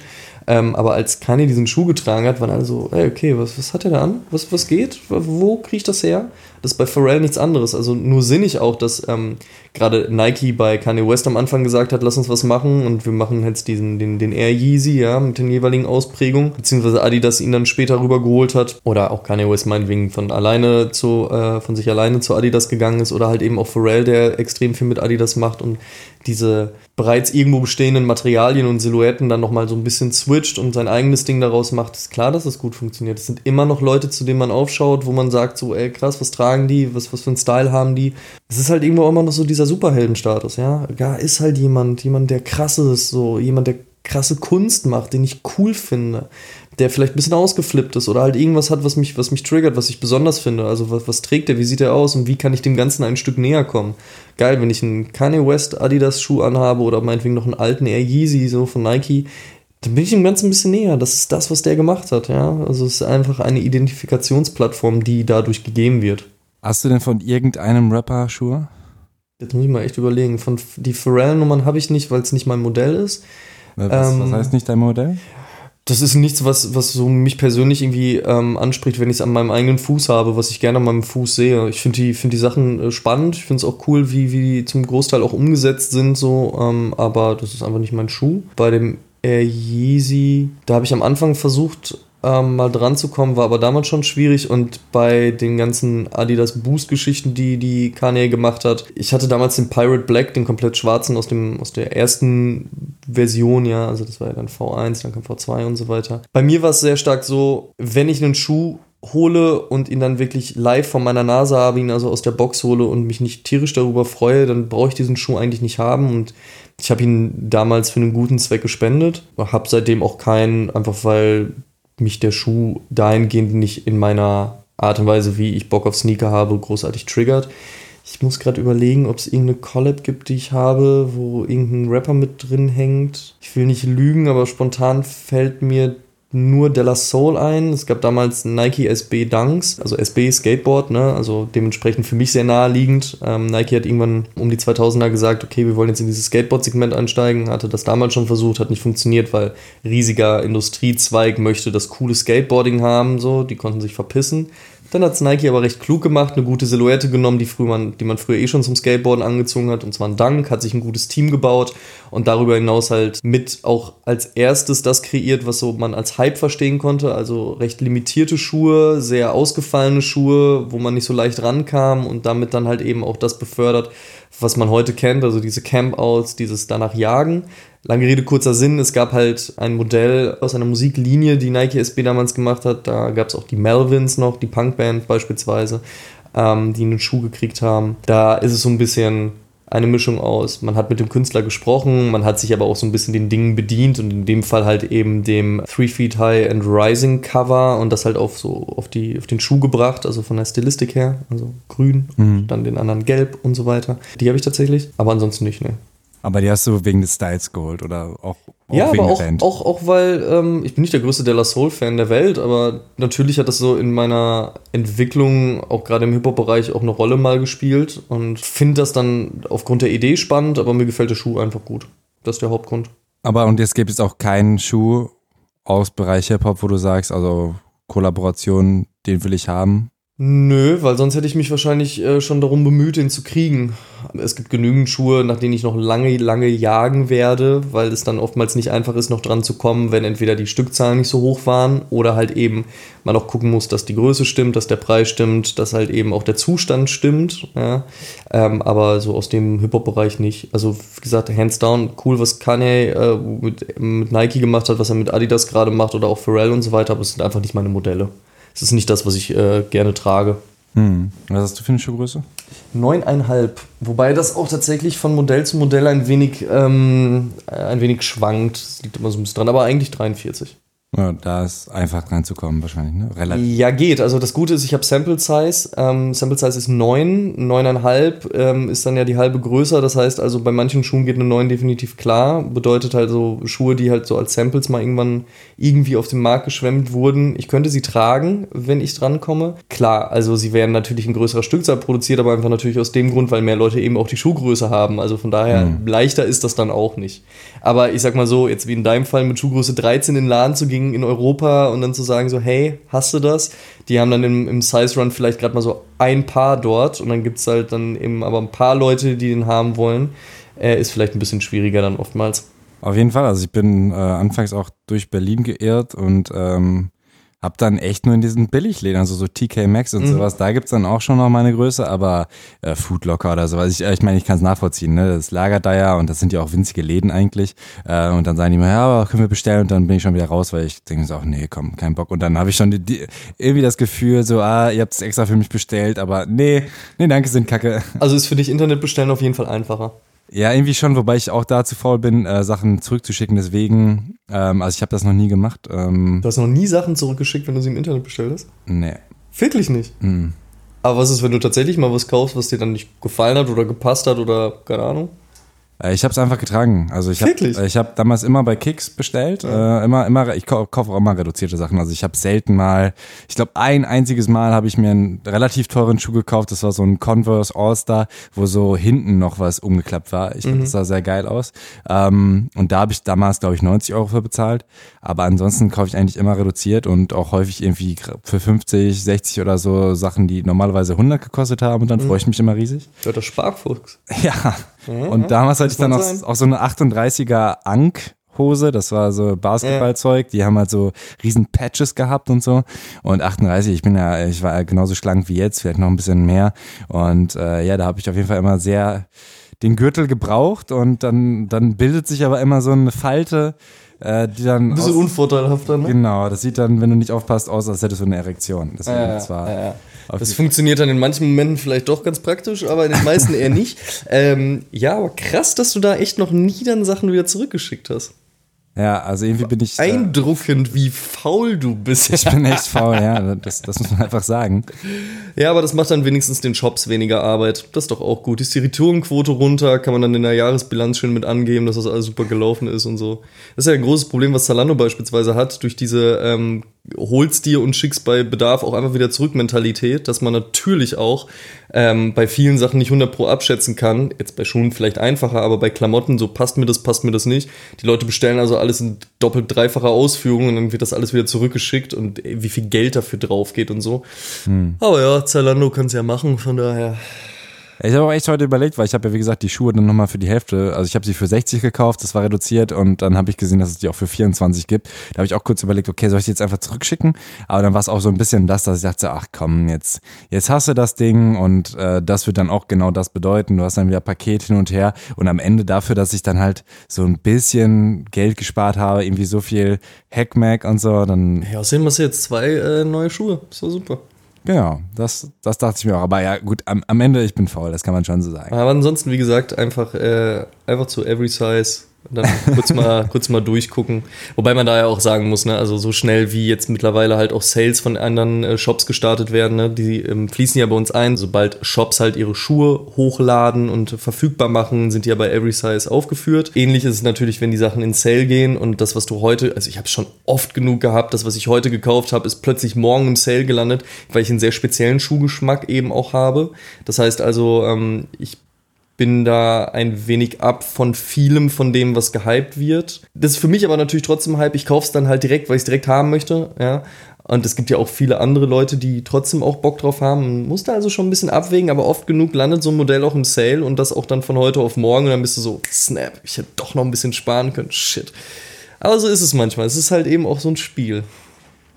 ähm, aber als Kanye diesen Schuh getragen hat, waren alle so, ey, okay, was, was hat er da an? Was, was geht? Wo kriege ich das her? Das ist bei Pharrell nichts anderes. Also nur sinnig auch, dass ähm, gerade Nike bei Kanye West am Anfang gesagt hat, lass uns was machen und wir machen jetzt diesen, den, den Air Yeezy, ja, mit den jeweiligen Ausprägungen, beziehungsweise Adidas ihn dann später rübergeholt hat oder auch Kanye West meinetwegen von alleine zu, äh, von sich alleine zu Adidas gegangen ist oder halt eben auch Pharrell, der extrem viel mit Adidas macht und diese bereits irgendwo bestehenden Materialien und Silhouetten dann nochmal so ein bisschen switcht und sein eigenes Ding daraus macht, ist klar, dass das gut funktioniert. Es sind immer noch Leute, zu denen man aufschaut, wo man sagt so, ey krass, was tragen die, was, was für einen Style haben die. Es ist halt irgendwo immer noch so dieser Superheldenstatus, ja. Da ist halt jemand, jemand, der krass ist, so, jemand, der krasse Kunst macht, den ich cool finde, der vielleicht ein bisschen ausgeflippt ist oder halt irgendwas hat, was mich, was mich triggert, was ich besonders finde. Also was, was trägt der, wie sieht er aus und wie kann ich dem Ganzen ein Stück näher kommen? Geil, wenn ich einen Kanye West Adidas Schuh anhabe oder meinetwegen noch einen alten Air Yeezy so von Nike, dann bin ich dem Ganzen ein bisschen näher. Das ist das, was der gemacht hat, ja. Also es ist einfach eine Identifikationsplattform, die dadurch gegeben wird. Hast du denn von irgendeinem Rapper Schuhe? Jetzt muss ich mal echt überlegen. Von die Pharrell-Nummern habe ich nicht, weil es nicht mein Modell ist. Was, ähm, was heißt nicht dein Modell? Das ist nichts, was, was so mich persönlich irgendwie ähm, anspricht, wenn ich es an meinem eigenen Fuß habe, was ich gerne an meinem Fuß sehe. Ich finde die, find die Sachen äh, spannend, ich finde es auch cool, wie, wie die zum Großteil auch umgesetzt sind, so, ähm, aber das ist einfach nicht mein Schuh. Bei dem Air Yeezy, da habe ich am Anfang versucht, ähm, mal dran zu kommen, war aber damals schon schwierig und bei den ganzen Adidas Boost Geschichten, die die Kanye gemacht hat, ich hatte damals den Pirate Black, den komplett schwarzen aus dem aus der ersten Version, ja, also das war ja dann V1, dann kam V2 und so weiter. Bei mir war es sehr stark so, wenn ich einen Schuh hole und ihn dann wirklich live vor meiner Nase habe, ihn also aus der Box hole und mich nicht tierisch darüber freue, dann brauche ich diesen Schuh eigentlich nicht haben und ich habe ihn damals für einen guten Zweck gespendet, habe seitdem auch keinen, einfach weil mich der Schuh dahingehend nicht in meiner Art und Weise, wie ich Bock auf Sneaker habe, großartig triggert. Ich muss gerade überlegen, ob es irgendeine Collab gibt, die ich habe, wo irgendein Rapper mit drin hängt. Ich will nicht lügen, aber spontan fällt mir nur Della Soul ein. Es gab damals Nike SB Dunks, also SB Skateboard, ne? also dementsprechend für mich sehr naheliegend. Ähm, Nike hat irgendwann um die 2000er gesagt, okay, wir wollen jetzt in dieses Skateboard-Segment einsteigen, hatte das damals schon versucht, hat nicht funktioniert, weil riesiger Industriezweig möchte das coole Skateboarding haben, so, die konnten sich verpissen. Dann hat Nike aber recht klug gemacht, eine gute Silhouette genommen, die, früher man, die man früher eh schon zum Skateboarden angezogen hat, und zwar ein Dank, hat sich ein gutes Team gebaut und darüber hinaus halt mit auch als erstes das kreiert, was so man als Hype verstehen konnte, also recht limitierte Schuhe, sehr ausgefallene Schuhe, wo man nicht so leicht rankam und damit dann halt eben auch das befördert, was man heute kennt, also diese Campouts, dieses danach Jagen. Lange Rede, kurzer Sinn, es gab halt ein Modell aus einer Musiklinie, die Nike SB damals gemacht hat. Da gab es auch die Melvins noch, die Punkband beispielsweise, ähm, die einen Schuh gekriegt haben. Da ist es so ein bisschen eine Mischung aus. Man hat mit dem Künstler gesprochen, man hat sich aber auch so ein bisschen den Dingen bedient und in dem Fall halt eben dem Three Feet High and Rising Cover und das halt auf so auf die auf den Schuh gebracht, also von der Stilistik her, also grün, mhm. dann den anderen gelb und so weiter. Die habe ich tatsächlich, aber ansonsten nicht, ne. Aber die hast du wegen des Styles geholt oder auch, auch ja, aber auch, auch, auch weil ähm, ich bin nicht der größte Della Soul-Fan der Welt, aber natürlich hat das so in meiner Entwicklung, auch gerade im Hip-Hop-Bereich, auch eine Rolle mal gespielt und finde das dann aufgrund der Idee spannend, aber mir gefällt der Schuh einfach gut. Das ist der Hauptgrund. Aber und jetzt gibt es auch keinen Schuh aus Bereich Hip-Hop, wo du sagst, also Kollaboration, den will ich haben? Nö, weil sonst hätte ich mich wahrscheinlich äh, schon darum bemüht, den zu kriegen. Es gibt genügend Schuhe, nach denen ich noch lange, lange jagen werde, weil es dann oftmals nicht einfach ist, noch dran zu kommen, wenn entweder die Stückzahlen nicht so hoch waren oder halt eben man auch gucken muss, dass die Größe stimmt, dass der Preis stimmt, dass halt eben auch der Zustand stimmt. Ja. Ähm, aber so aus dem Hip-Hop-Bereich nicht. Also, wie gesagt, hands down, cool, was Kanye äh, mit, mit Nike gemacht hat, was er mit Adidas gerade macht oder auch Pharrell und so weiter, aber es sind einfach nicht meine Modelle. Es ist nicht das, was ich äh, gerne trage. Hm. Was hast du für eine Schuhgröße? Neuneinhalb. Wobei das auch tatsächlich von Modell zu Modell ein wenig, ähm, ein wenig schwankt. Das liegt immer so ein bisschen dran, aber eigentlich 43. Ja, da ist einfach reinzukommen wahrscheinlich, ne? Relativ. Ja, geht. Also das Gute ist, ich habe Sample Size. Ähm, Sample Size ist 9, 9,5 ähm, ist dann ja die halbe größer. Das heißt also, bei manchen Schuhen geht eine 9 definitiv klar. Bedeutet halt so Schuhe, die halt so als Samples mal irgendwann irgendwie auf den Markt geschwemmt wurden. Ich könnte sie tragen, wenn ich drankomme. Klar, also sie werden natürlich in größerer Stückzahl produziert, aber einfach natürlich aus dem Grund, weil mehr Leute eben auch die Schuhgröße haben. Also von daher, mhm. leichter ist das dann auch nicht. Aber ich sag mal so, jetzt wie in deinem Fall mit Schuhgröße 13 in den Laden zu gehen, in Europa und dann zu sagen so, hey, hast du das? Die haben dann im, im Size Run vielleicht gerade mal so ein Paar dort und dann gibt es halt dann eben aber ein paar Leute, die den haben wollen. Äh, ist vielleicht ein bisschen schwieriger dann oftmals. Auf jeden Fall. Also ich bin äh, anfangs auch durch Berlin geirrt und ähm, hab dann echt nur in diesen Billigläden, also so TK Maxx und mhm. sowas, da gibt's dann auch schon noch meine Größe, aber äh, Foodlocker oder sowas, ich, ich meine, ich kann es nachvollziehen, ne? Das lagert da ja und das sind ja auch winzige Läden eigentlich. Äh, und dann sagen die mir, ja, aber können wir bestellen und dann bin ich schon wieder raus, weil ich denke so, nee, komm, kein Bock. Und dann habe ich schon die, die, irgendwie das Gefühl, so, ah, ihr habt es extra für mich bestellt, aber nee, nee, danke, sind kacke. Also ist für dich Internet bestellen auf jeden Fall einfacher. Ja, irgendwie schon, wobei ich auch da zu faul bin, äh, Sachen zurückzuschicken. Deswegen, ähm, also ich habe das noch nie gemacht. Ähm, du hast noch nie Sachen zurückgeschickt, wenn du sie im Internet bestellt hast? Nee. Wirklich nicht? Mhm. Aber was ist, wenn du tatsächlich mal was kaufst, was dir dann nicht gefallen hat oder gepasst hat oder keine Ahnung? Äh, ich habe es einfach getragen. Also ich habe ich hab damals immer bei Kicks bestellt. Ja. Äh, immer, immer, ich kaufe auch immer reduzierte Sachen. Also ich habe selten mal, ich glaube ein einziges Mal habe ich mir einen relativ teuren Schuh gekauft. Das war so ein Converse All-Star, wo so hinten noch was umgeklappt war. Ich fand, mhm. das sah sehr geil aus. Ähm, und da habe ich damals, glaube ich, 90 Euro für bezahlt. Aber ansonsten kaufe ich eigentlich immer reduziert und auch häufig irgendwie für 50, 60 oder so Sachen, die normalerweise 100 gekostet haben. Und dann mhm. freue ich mich immer riesig. Ja, der Sparfuchs. Ja. Mhm. Und damals hatte ich dann auch, auch so eine 38er Ank. Hose, das war so Basketballzeug, die haben halt so riesen Patches gehabt und so. Und 38, ich bin ja, ich war genauso schlank wie jetzt, vielleicht noch ein bisschen mehr. Und äh, ja, da habe ich auf jeden Fall immer sehr den Gürtel gebraucht und dann, dann bildet sich aber immer so eine Falte, äh, die dann. Ein bisschen aus, unvorteilhafter, ne? Genau, das sieht dann, wenn du nicht aufpasst, aus, als hättest du eine Erektion. Deswegen, ja, das war. Ja, ja. Das funktioniert dann in manchen Momenten vielleicht doch ganz praktisch, aber in den meisten eher nicht. Ähm, ja, aber krass, dass du da echt noch nie dann Sachen wieder zurückgeschickt hast. Ja, also irgendwie bin ich. Eindruckend, äh, wie faul du bist. Ich bin echt faul, ja. Das, das muss man einfach sagen. Ja, aber das macht dann wenigstens den Shops weniger Arbeit. Das ist doch auch gut. Ist die Retourenquote runter, kann man dann in der Jahresbilanz schön mit angeben, dass das alles super gelaufen ist und so. Das ist ja ein großes Problem, was Zalando beispielsweise hat, durch diese ähm, holst dir und schickst bei Bedarf auch einfach wieder zurück Mentalität, dass man natürlich auch ähm, bei vielen Sachen nicht 100 pro abschätzen kann. Jetzt bei Schuhen vielleicht einfacher, aber bei Klamotten so passt mir das, passt mir das nicht. Die Leute bestellen also alles in doppelt dreifacher Ausführung und dann wird das alles wieder zurückgeschickt und wie viel Geld dafür drauf geht und so. Hm. Aber ja, Zalando kann es ja machen, von daher. Ich habe auch echt heute überlegt, weil ich habe ja wie gesagt die Schuhe dann nochmal für die Hälfte, also ich habe sie für 60 gekauft, das war reduziert und dann habe ich gesehen, dass es die auch für 24 gibt. Da habe ich auch kurz überlegt, okay, soll ich die jetzt einfach zurückschicken? Aber dann war es auch so ein bisschen das, dass ich dachte, ach komm, jetzt, jetzt hast du das Ding und äh, das wird dann auch genau das bedeuten. Du hast dann wieder Paket hin und her und am Ende dafür, dass ich dann halt so ein bisschen Geld gespart habe, irgendwie so viel Hackmack und so, dann. Ja, hast du jetzt zwei äh, neue Schuhe. Doch super. Genau, das, das dachte ich mir auch. Aber ja, gut, am, am Ende, ich bin faul, das kann man schon so sagen. Aber ansonsten, wie gesagt, einfach, äh, einfach zu Every Size und dann kurz mal, kurz mal durchgucken. Wobei man da ja auch sagen muss, ne, also so schnell wie jetzt mittlerweile halt auch Sales von anderen äh, Shops gestartet werden, ne, die ähm, fließen ja bei uns ein. Sobald Shops halt ihre Schuhe hochladen und verfügbar machen, sind die ja bei Every Size aufgeführt. Ähnlich ist es natürlich, wenn die Sachen in Sale gehen und das, was du heute, also ich habe schon oft genug gehabt, das, was ich heute gekauft habe, ist plötzlich morgen im Sale gelandet, weil ich einen sehr speziellen Schuhgeschmack eben auch habe. Das heißt also, ähm, ich bin da ein wenig ab von vielem von dem, was gehypt wird. Das ist für mich aber natürlich trotzdem Hype. Ich kaufe es dann halt direkt, weil ich es direkt haben möchte. Ja. Und es gibt ja auch viele andere Leute, die trotzdem auch Bock drauf haben. Man muss da also schon ein bisschen abwägen, aber oft genug landet so ein Modell auch im Sale und das auch dann von heute auf morgen und dann bist du so, snap, ich hätte doch noch ein bisschen sparen können. Shit. Aber so ist es manchmal. Es ist halt eben auch so ein Spiel.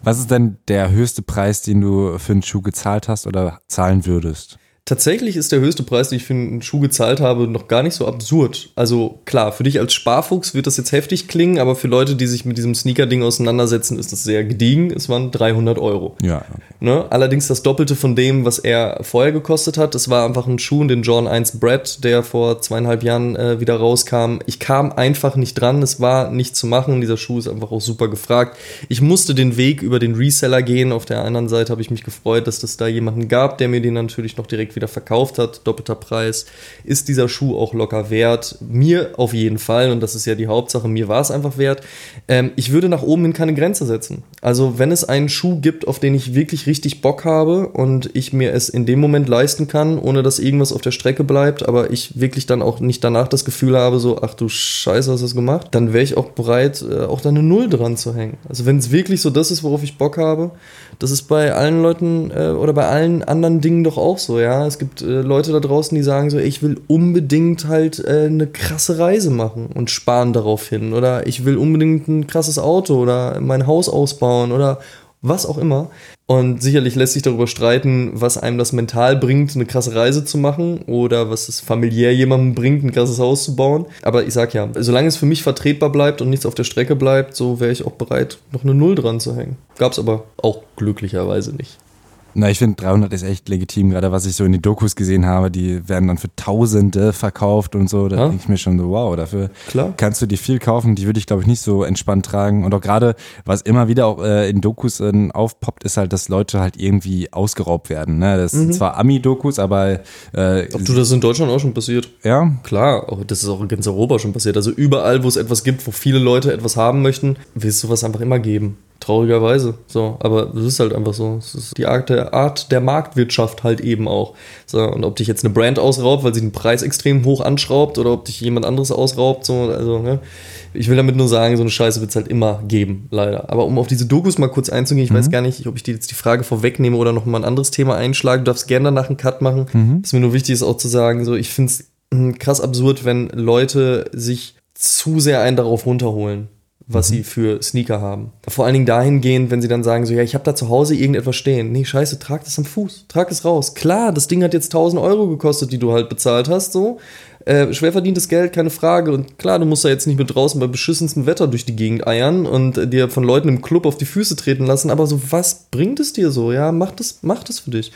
Was ist denn der höchste Preis, den du für einen Schuh gezahlt hast oder zahlen würdest? Tatsächlich ist der höchste Preis, den ich für einen Schuh gezahlt habe, noch gar nicht so absurd. Also klar, für dich als Sparfuchs wird das jetzt heftig klingen, aber für Leute, die sich mit diesem Sneaker-Ding auseinandersetzen, ist das sehr gediegen. Es waren 300 Euro. Ja. Ne? Allerdings das Doppelte von dem, was er vorher gekostet hat. Das war einfach ein Schuh, den John 1 Brad, der vor zweieinhalb Jahren äh, wieder rauskam. Ich kam einfach nicht dran. Es war nicht zu machen. Dieser Schuh ist einfach auch super gefragt. Ich musste den Weg über den Reseller gehen. Auf der anderen Seite habe ich mich gefreut, dass es da jemanden gab, der mir den natürlich noch direkt wieder wieder verkauft hat, doppelter Preis, ist dieser Schuh auch locker wert. Mir auf jeden Fall, und das ist ja die Hauptsache, mir war es einfach wert. Ähm, ich würde nach oben hin keine Grenze setzen. Also wenn es einen Schuh gibt, auf den ich wirklich richtig Bock habe und ich mir es in dem Moment leisten kann, ohne dass irgendwas auf der Strecke bleibt, aber ich wirklich dann auch nicht danach das Gefühl habe, so, ach du Scheiße, hast du das gemacht, dann wäre ich auch bereit, äh, auch da eine Null dran zu hängen. Also wenn es wirklich so das ist, worauf ich Bock habe, das ist bei allen Leuten äh, oder bei allen anderen Dingen doch auch so, ja. Es gibt äh, Leute da draußen, die sagen so, ich will unbedingt halt äh, eine krasse Reise machen und sparen darauf hin. Oder ich will unbedingt ein krasses Auto oder mein Haus ausbauen oder was auch immer. Und sicherlich lässt sich darüber streiten, was einem das mental bringt, eine krasse Reise zu machen oder was es familiär jemandem bringt, ein krasses Haus zu bauen. Aber ich sag ja, solange es für mich vertretbar bleibt und nichts auf der Strecke bleibt, so wäre ich auch bereit, noch eine Null dran zu hängen. Gab's aber auch glücklicherweise nicht. Na, ich finde 300 ist echt legitim, gerade was ich so in den Dokus gesehen habe, die werden dann für Tausende verkauft und so. Da ja. denke ich mir schon so, wow, dafür Klar. kannst du dir viel kaufen. Die würde ich, glaube ich, nicht so entspannt tragen. Und auch gerade, was immer wieder auch äh, in Dokus äh, aufpoppt, ist halt, dass Leute halt irgendwie ausgeraubt werden. Ne? Das mhm. sind zwar Ami-Dokus, aber. Äh, Ob du das in Deutschland auch schon passiert? Ja. Klar, auch, das ist auch in ganz Europa schon passiert. Also überall, wo es etwas gibt, wo viele Leute etwas haben möchten, willst du was einfach immer geben. Traurigerweise. So, aber es ist halt einfach so. Es ist die Art der, Art der Marktwirtschaft halt eben auch. So, und ob dich jetzt eine Brand ausraubt, weil sie den Preis extrem hoch anschraubt oder ob dich jemand anderes ausraubt, so, also, ne? Ich will damit nur sagen, so eine Scheiße wird es halt immer geben, leider. Aber um auf diese Dokus mal kurz einzugehen, ich mhm. weiß gar nicht, ob ich dir jetzt die Frage vorwegnehme oder noch mal ein anderes Thema einschlage. Du darfst gerne danach einen Cut machen. Mhm. Was mir nur wichtig ist auch zu sagen, so, ich finde es hm, krass absurd, wenn Leute sich zu sehr einen darauf runterholen was mhm. sie für Sneaker haben. Vor allen Dingen dahingehend, wenn sie dann sagen, so, ja, ich habe da zu Hause irgendetwas stehen. Nee, scheiße, trag das am Fuß, trag es raus. Klar, das Ding hat jetzt 1000 Euro gekostet, die du halt bezahlt hast, so. Äh, schwer verdientes Geld, keine Frage. Und klar, du musst da jetzt nicht mit draußen bei beschissenstem Wetter durch die Gegend eiern und äh, dir von Leuten im Club auf die Füße treten lassen. Aber so, was bringt es dir so? Ja, mach das, mach das für dich.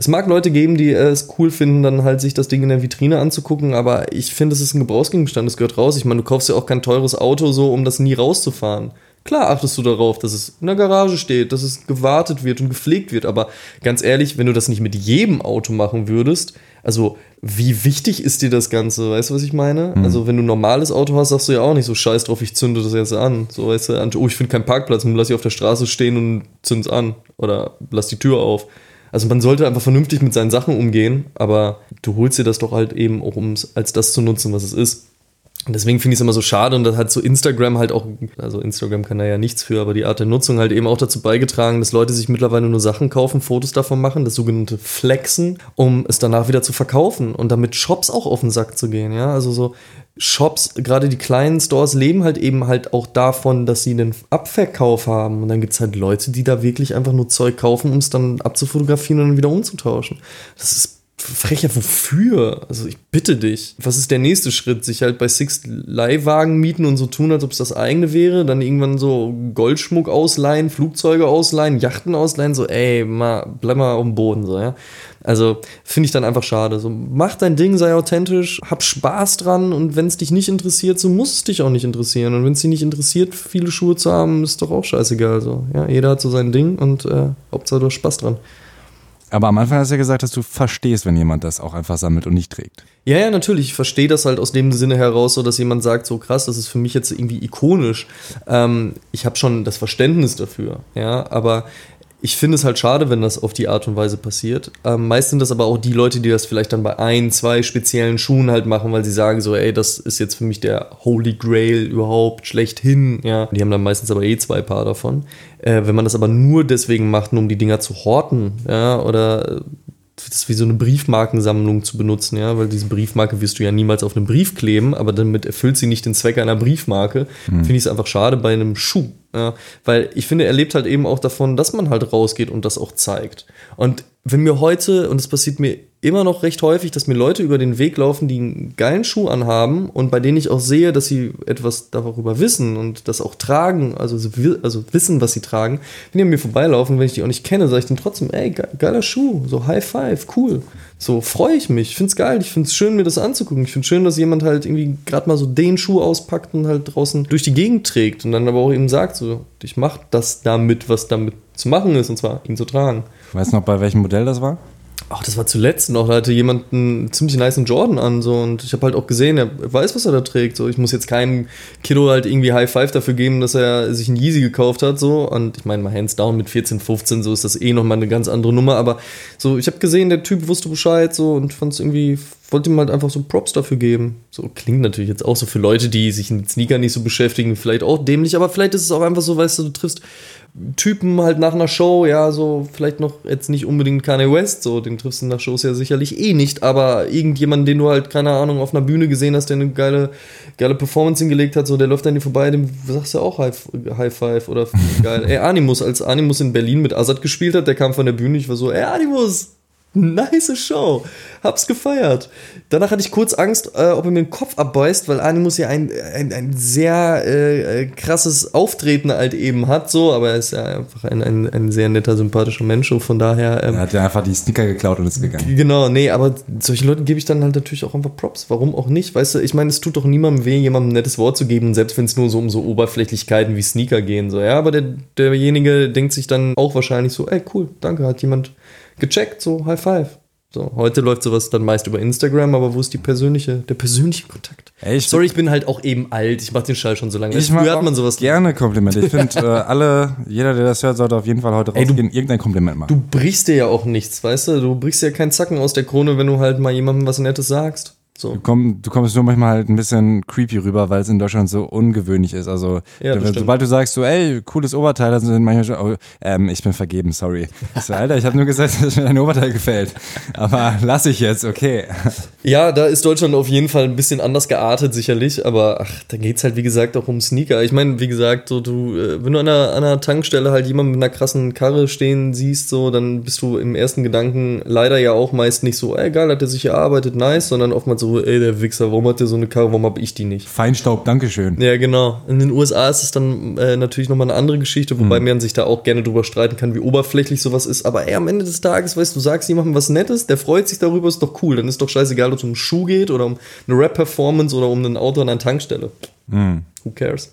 Es mag Leute geben, die es cool finden, dann halt sich das Ding in der Vitrine anzugucken, aber ich finde, es ist ein Gebrauchsgegenstand, das gehört raus. Ich meine, du kaufst ja auch kein teures Auto so, um das nie rauszufahren. Klar achtest du darauf, dass es in der Garage steht, dass es gewartet wird und gepflegt wird, aber ganz ehrlich, wenn du das nicht mit jedem Auto machen würdest, also wie wichtig ist dir das Ganze, weißt du, was ich meine? Mhm. Also wenn du ein normales Auto hast, sagst du ja auch nicht so scheiß drauf, ich zünde das jetzt an. So weißt du, oh, ich finde keinen Parkplatz, lass ich auf der Straße stehen und zünd's an oder lass die Tür auf. Also man sollte einfach vernünftig mit seinen Sachen umgehen, aber du holst dir das doch halt eben auch, um es als das zu nutzen, was es ist. Deswegen finde ich es immer so schade und das hat so Instagram halt auch, also Instagram kann da ja nichts für, aber die Art der Nutzung halt eben auch dazu beigetragen, dass Leute sich mittlerweile nur Sachen kaufen, Fotos davon machen, das sogenannte Flexen, um es danach wieder zu verkaufen und damit Shops auch auf den Sack zu gehen, ja. Also so Shops, gerade die kleinen Stores, leben halt eben halt auch davon, dass sie einen Abverkauf haben. Und dann gibt es halt Leute, die da wirklich einfach nur Zeug kaufen, um es dann abzufotografieren und dann wieder umzutauschen. Das ist Frecher, wofür? Also ich bitte dich. Was ist der nächste Schritt? Sich halt bei Six Leihwagen mieten und so tun, als ob es das eigene wäre? Dann irgendwann so Goldschmuck ausleihen, Flugzeuge ausleihen, Yachten ausleihen? So, ey, mal, bleib mal auf dem Boden, so, ja. Also finde ich dann einfach schade. So, mach dein Ding, sei authentisch, hab Spaß dran und wenn es dich nicht interessiert, so muss es dich auch nicht interessieren. Und wenn es dich nicht interessiert, viele Schuhe zu haben, ist doch auch scheißegal. So, ja, jeder hat so sein Ding und äh, Hauptsache du hast Spaß dran. Aber am Anfang hast du ja gesagt, dass du verstehst, wenn jemand das auch einfach sammelt und nicht trägt. Ja, ja, natürlich. Ich verstehe das halt aus dem Sinne heraus, so dass jemand sagt, so krass, das ist für mich jetzt irgendwie ikonisch. Ähm, ich habe schon das Verständnis dafür, ja, aber ich finde es halt schade, wenn das auf die Art und Weise passiert. Ähm, meist sind das aber auch die Leute, die das vielleicht dann bei ein, zwei speziellen Schuhen halt machen, weil sie sagen so, ey, das ist jetzt für mich der Holy Grail überhaupt schlechthin. Ja, die haben dann meistens aber eh zwei Paar davon. Äh, wenn man das aber nur deswegen macht, nur um die Dinger zu horten, ja, oder das wie so eine Briefmarkensammlung zu benutzen, ja, weil diese Briefmarke wirst du ja niemals auf einem Brief kleben, aber damit erfüllt sie nicht den Zweck einer Briefmarke. Mhm. Finde ich es einfach schade bei einem Schuh. Ja, weil ich finde, er lebt halt eben auch davon, dass man halt rausgeht und das auch zeigt. Und wenn mir heute, und es passiert mir immer noch recht häufig, dass mir Leute über den Weg laufen, die einen geilen Schuh anhaben und bei denen ich auch sehe, dass sie etwas darüber wissen und das auch tragen, also, also wissen, was sie tragen, wenn die an mir vorbeilaufen, wenn ich die auch nicht kenne, sage ich dann trotzdem, ey, geiler Schuh, so High Five, cool. So freue ich mich, ich es geil, ich finde es schön, mir das anzugucken. Ich finde es schön, dass jemand halt irgendwie gerade mal so den Schuh auspackt und halt draußen durch die Gegend trägt und dann aber auch eben sagt, so, ich mache das damit, was damit zu machen ist, und zwar ihn zu tragen. Weißt du noch, bei welchem Modell das war? Ach, das war zuletzt noch, da hatte jemand einen ziemlich nice Jordan an, so, und ich habe halt auch gesehen, er weiß, was er da trägt, so, ich muss jetzt keinem Kiddo halt irgendwie High Five dafür geben, dass er sich einen Yeezy gekauft hat, so, und ich meine mal hands down mit 14, 15, so ist das eh nochmal eine ganz andere Nummer, aber so, ich habe gesehen, der Typ wusste Bescheid, so, und fand es irgendwie, wollte ihm halt einfach so Props dafür geben. So, klingt natürlich jetzt auch so für Leute, die sich mit Sneaker nicht so beschäftigen, vielleicht auch dämlich, aber vielleicht ist es auch einfach so, weißt du, du triffst Typen halt nach einer Show, ja, so vielleicht noch jetzt nicht unbedingt Kanye West, so den triffst du nach Shows ja sicherlich eh nicht, aber irgendjemanden, den du halt, keine Ahnung, auf einer Bühne gesehen hast, der eine geile, geile Performance hingelegt hat, so der läuft an dir vorbei, dem sagst du auch High, High Five oder geil. ey, Animus, als Animus in Berlin mit Azad gespielt hat, der kam von der Bühne, ich war so, ey, Animus, nice Show. Hab's gefeiert. Danach hatte ich kurz Angst, äh, ob er mir den Kopf abbeißt, weil Animus ja ein, ein, ein sehr äh, krasses Auftreten halt eben hat, so, aber er ist ja einfach ein, ein, ein sehr netter, sympathischer Mensch, und von daher. Ähm, er hat ja einfach die Sneaker geklaut und ist gegangen. Genau, nee, aber solchen Leuten gebe ich dann halt natürlich auch einfach Props. Warum auch nicht? Weißt du, ich meine, es tut doch niemandem weh, jemandem ein nettes Wort zu geben, selbst wenn es nur so um so Oberflächlichkeiten wie Sneaker gehen, so, ja, aber der, derjenige denkt sich dann auch wahrscheinlich so, ey, cool, danke, hat jemand gecheckt, so High Five. So, heute läuft sowas dann meist über Instagram, aber wo ist die persönliche, der persönliche Kontakt? Ey, ich Sorry, ich bin halt auch eben alt. Ich mach den Schall schon so lange. Ich Früher hat man sowas gerne Komplimente. Ich finde, äh, alle, jeder, der das hört, sollte auf jeden Fall heute Ey, rausgehen, irgendein Kompliment machen. Du brichst dir ja auch nichts, weißt du? Du brichst ja keinen Zacken aus der Krone, wenn du halt mal jemandem was Nettes sagst. So. Du, komm, du kommst nur manchmal halt ein bisschen creepy rüber, weil es in Deutschland so ungewöhnlich ist. Also, Ja, stimmt. sobald du sagst so, ey, cooles Oberteil, dann sind manchmal schon, oh, ähm, ich bin vergeben, sorry. Ich so, Alter, ich habe nur gesagt, dass mir dein Oberteil gefällt. Aber lass ich jetzt, okay. Ja, da ist Deutschland auf jeden Fall ein bisschen anders geartet, sicherlich, aber ach, da geht's halt, wie gesagt, auch um Sneaker. Ich meine, wie gesagt, so du, äh, wenn du an einer, an einer Tankstelle halt jemanden mit einer krassen Karre stehen siehst, so, dann bist du im ersten Gedanken leider ja auch meist nicht so, ey, geil, hat der sich erarbeitet, nice, sondern oftmals so, ey, der Wichser, warum hat der so eine Karre, warum hab ich die nicht? Feinstaub, Dankeschön. Ja, genau. In den USA ist es dann äh, natürlich nochmal eine andere Geschichte, wobei man sich da auch gerne drüber streiten kann, wie oberflächlich sowas ist. Aber ey, am Ende des Tages, weißt du, du sagst jemandem was Nettes, der freut sich darüber, ist doch cool. Dann ist doch scheißegal, ob es um einen Schuh geht oder um eine Rap-Performance oder um ein Auto an einer Tankstelle. Hm. Who cares?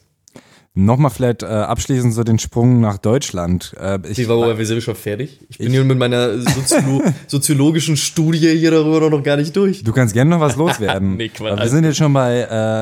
Nochmal vielleicht äh, abschließend so den Sprung nach Deutschland. Äh, ich, Wie war, wir sind schon fertig? Ich bin hier mit meiner Soziolo soziologischen Studie hier darüber noch gar nicht durch. du kannst gerne noch was loswerden. Nee, Quatsch. Wir sind jetzt schon bei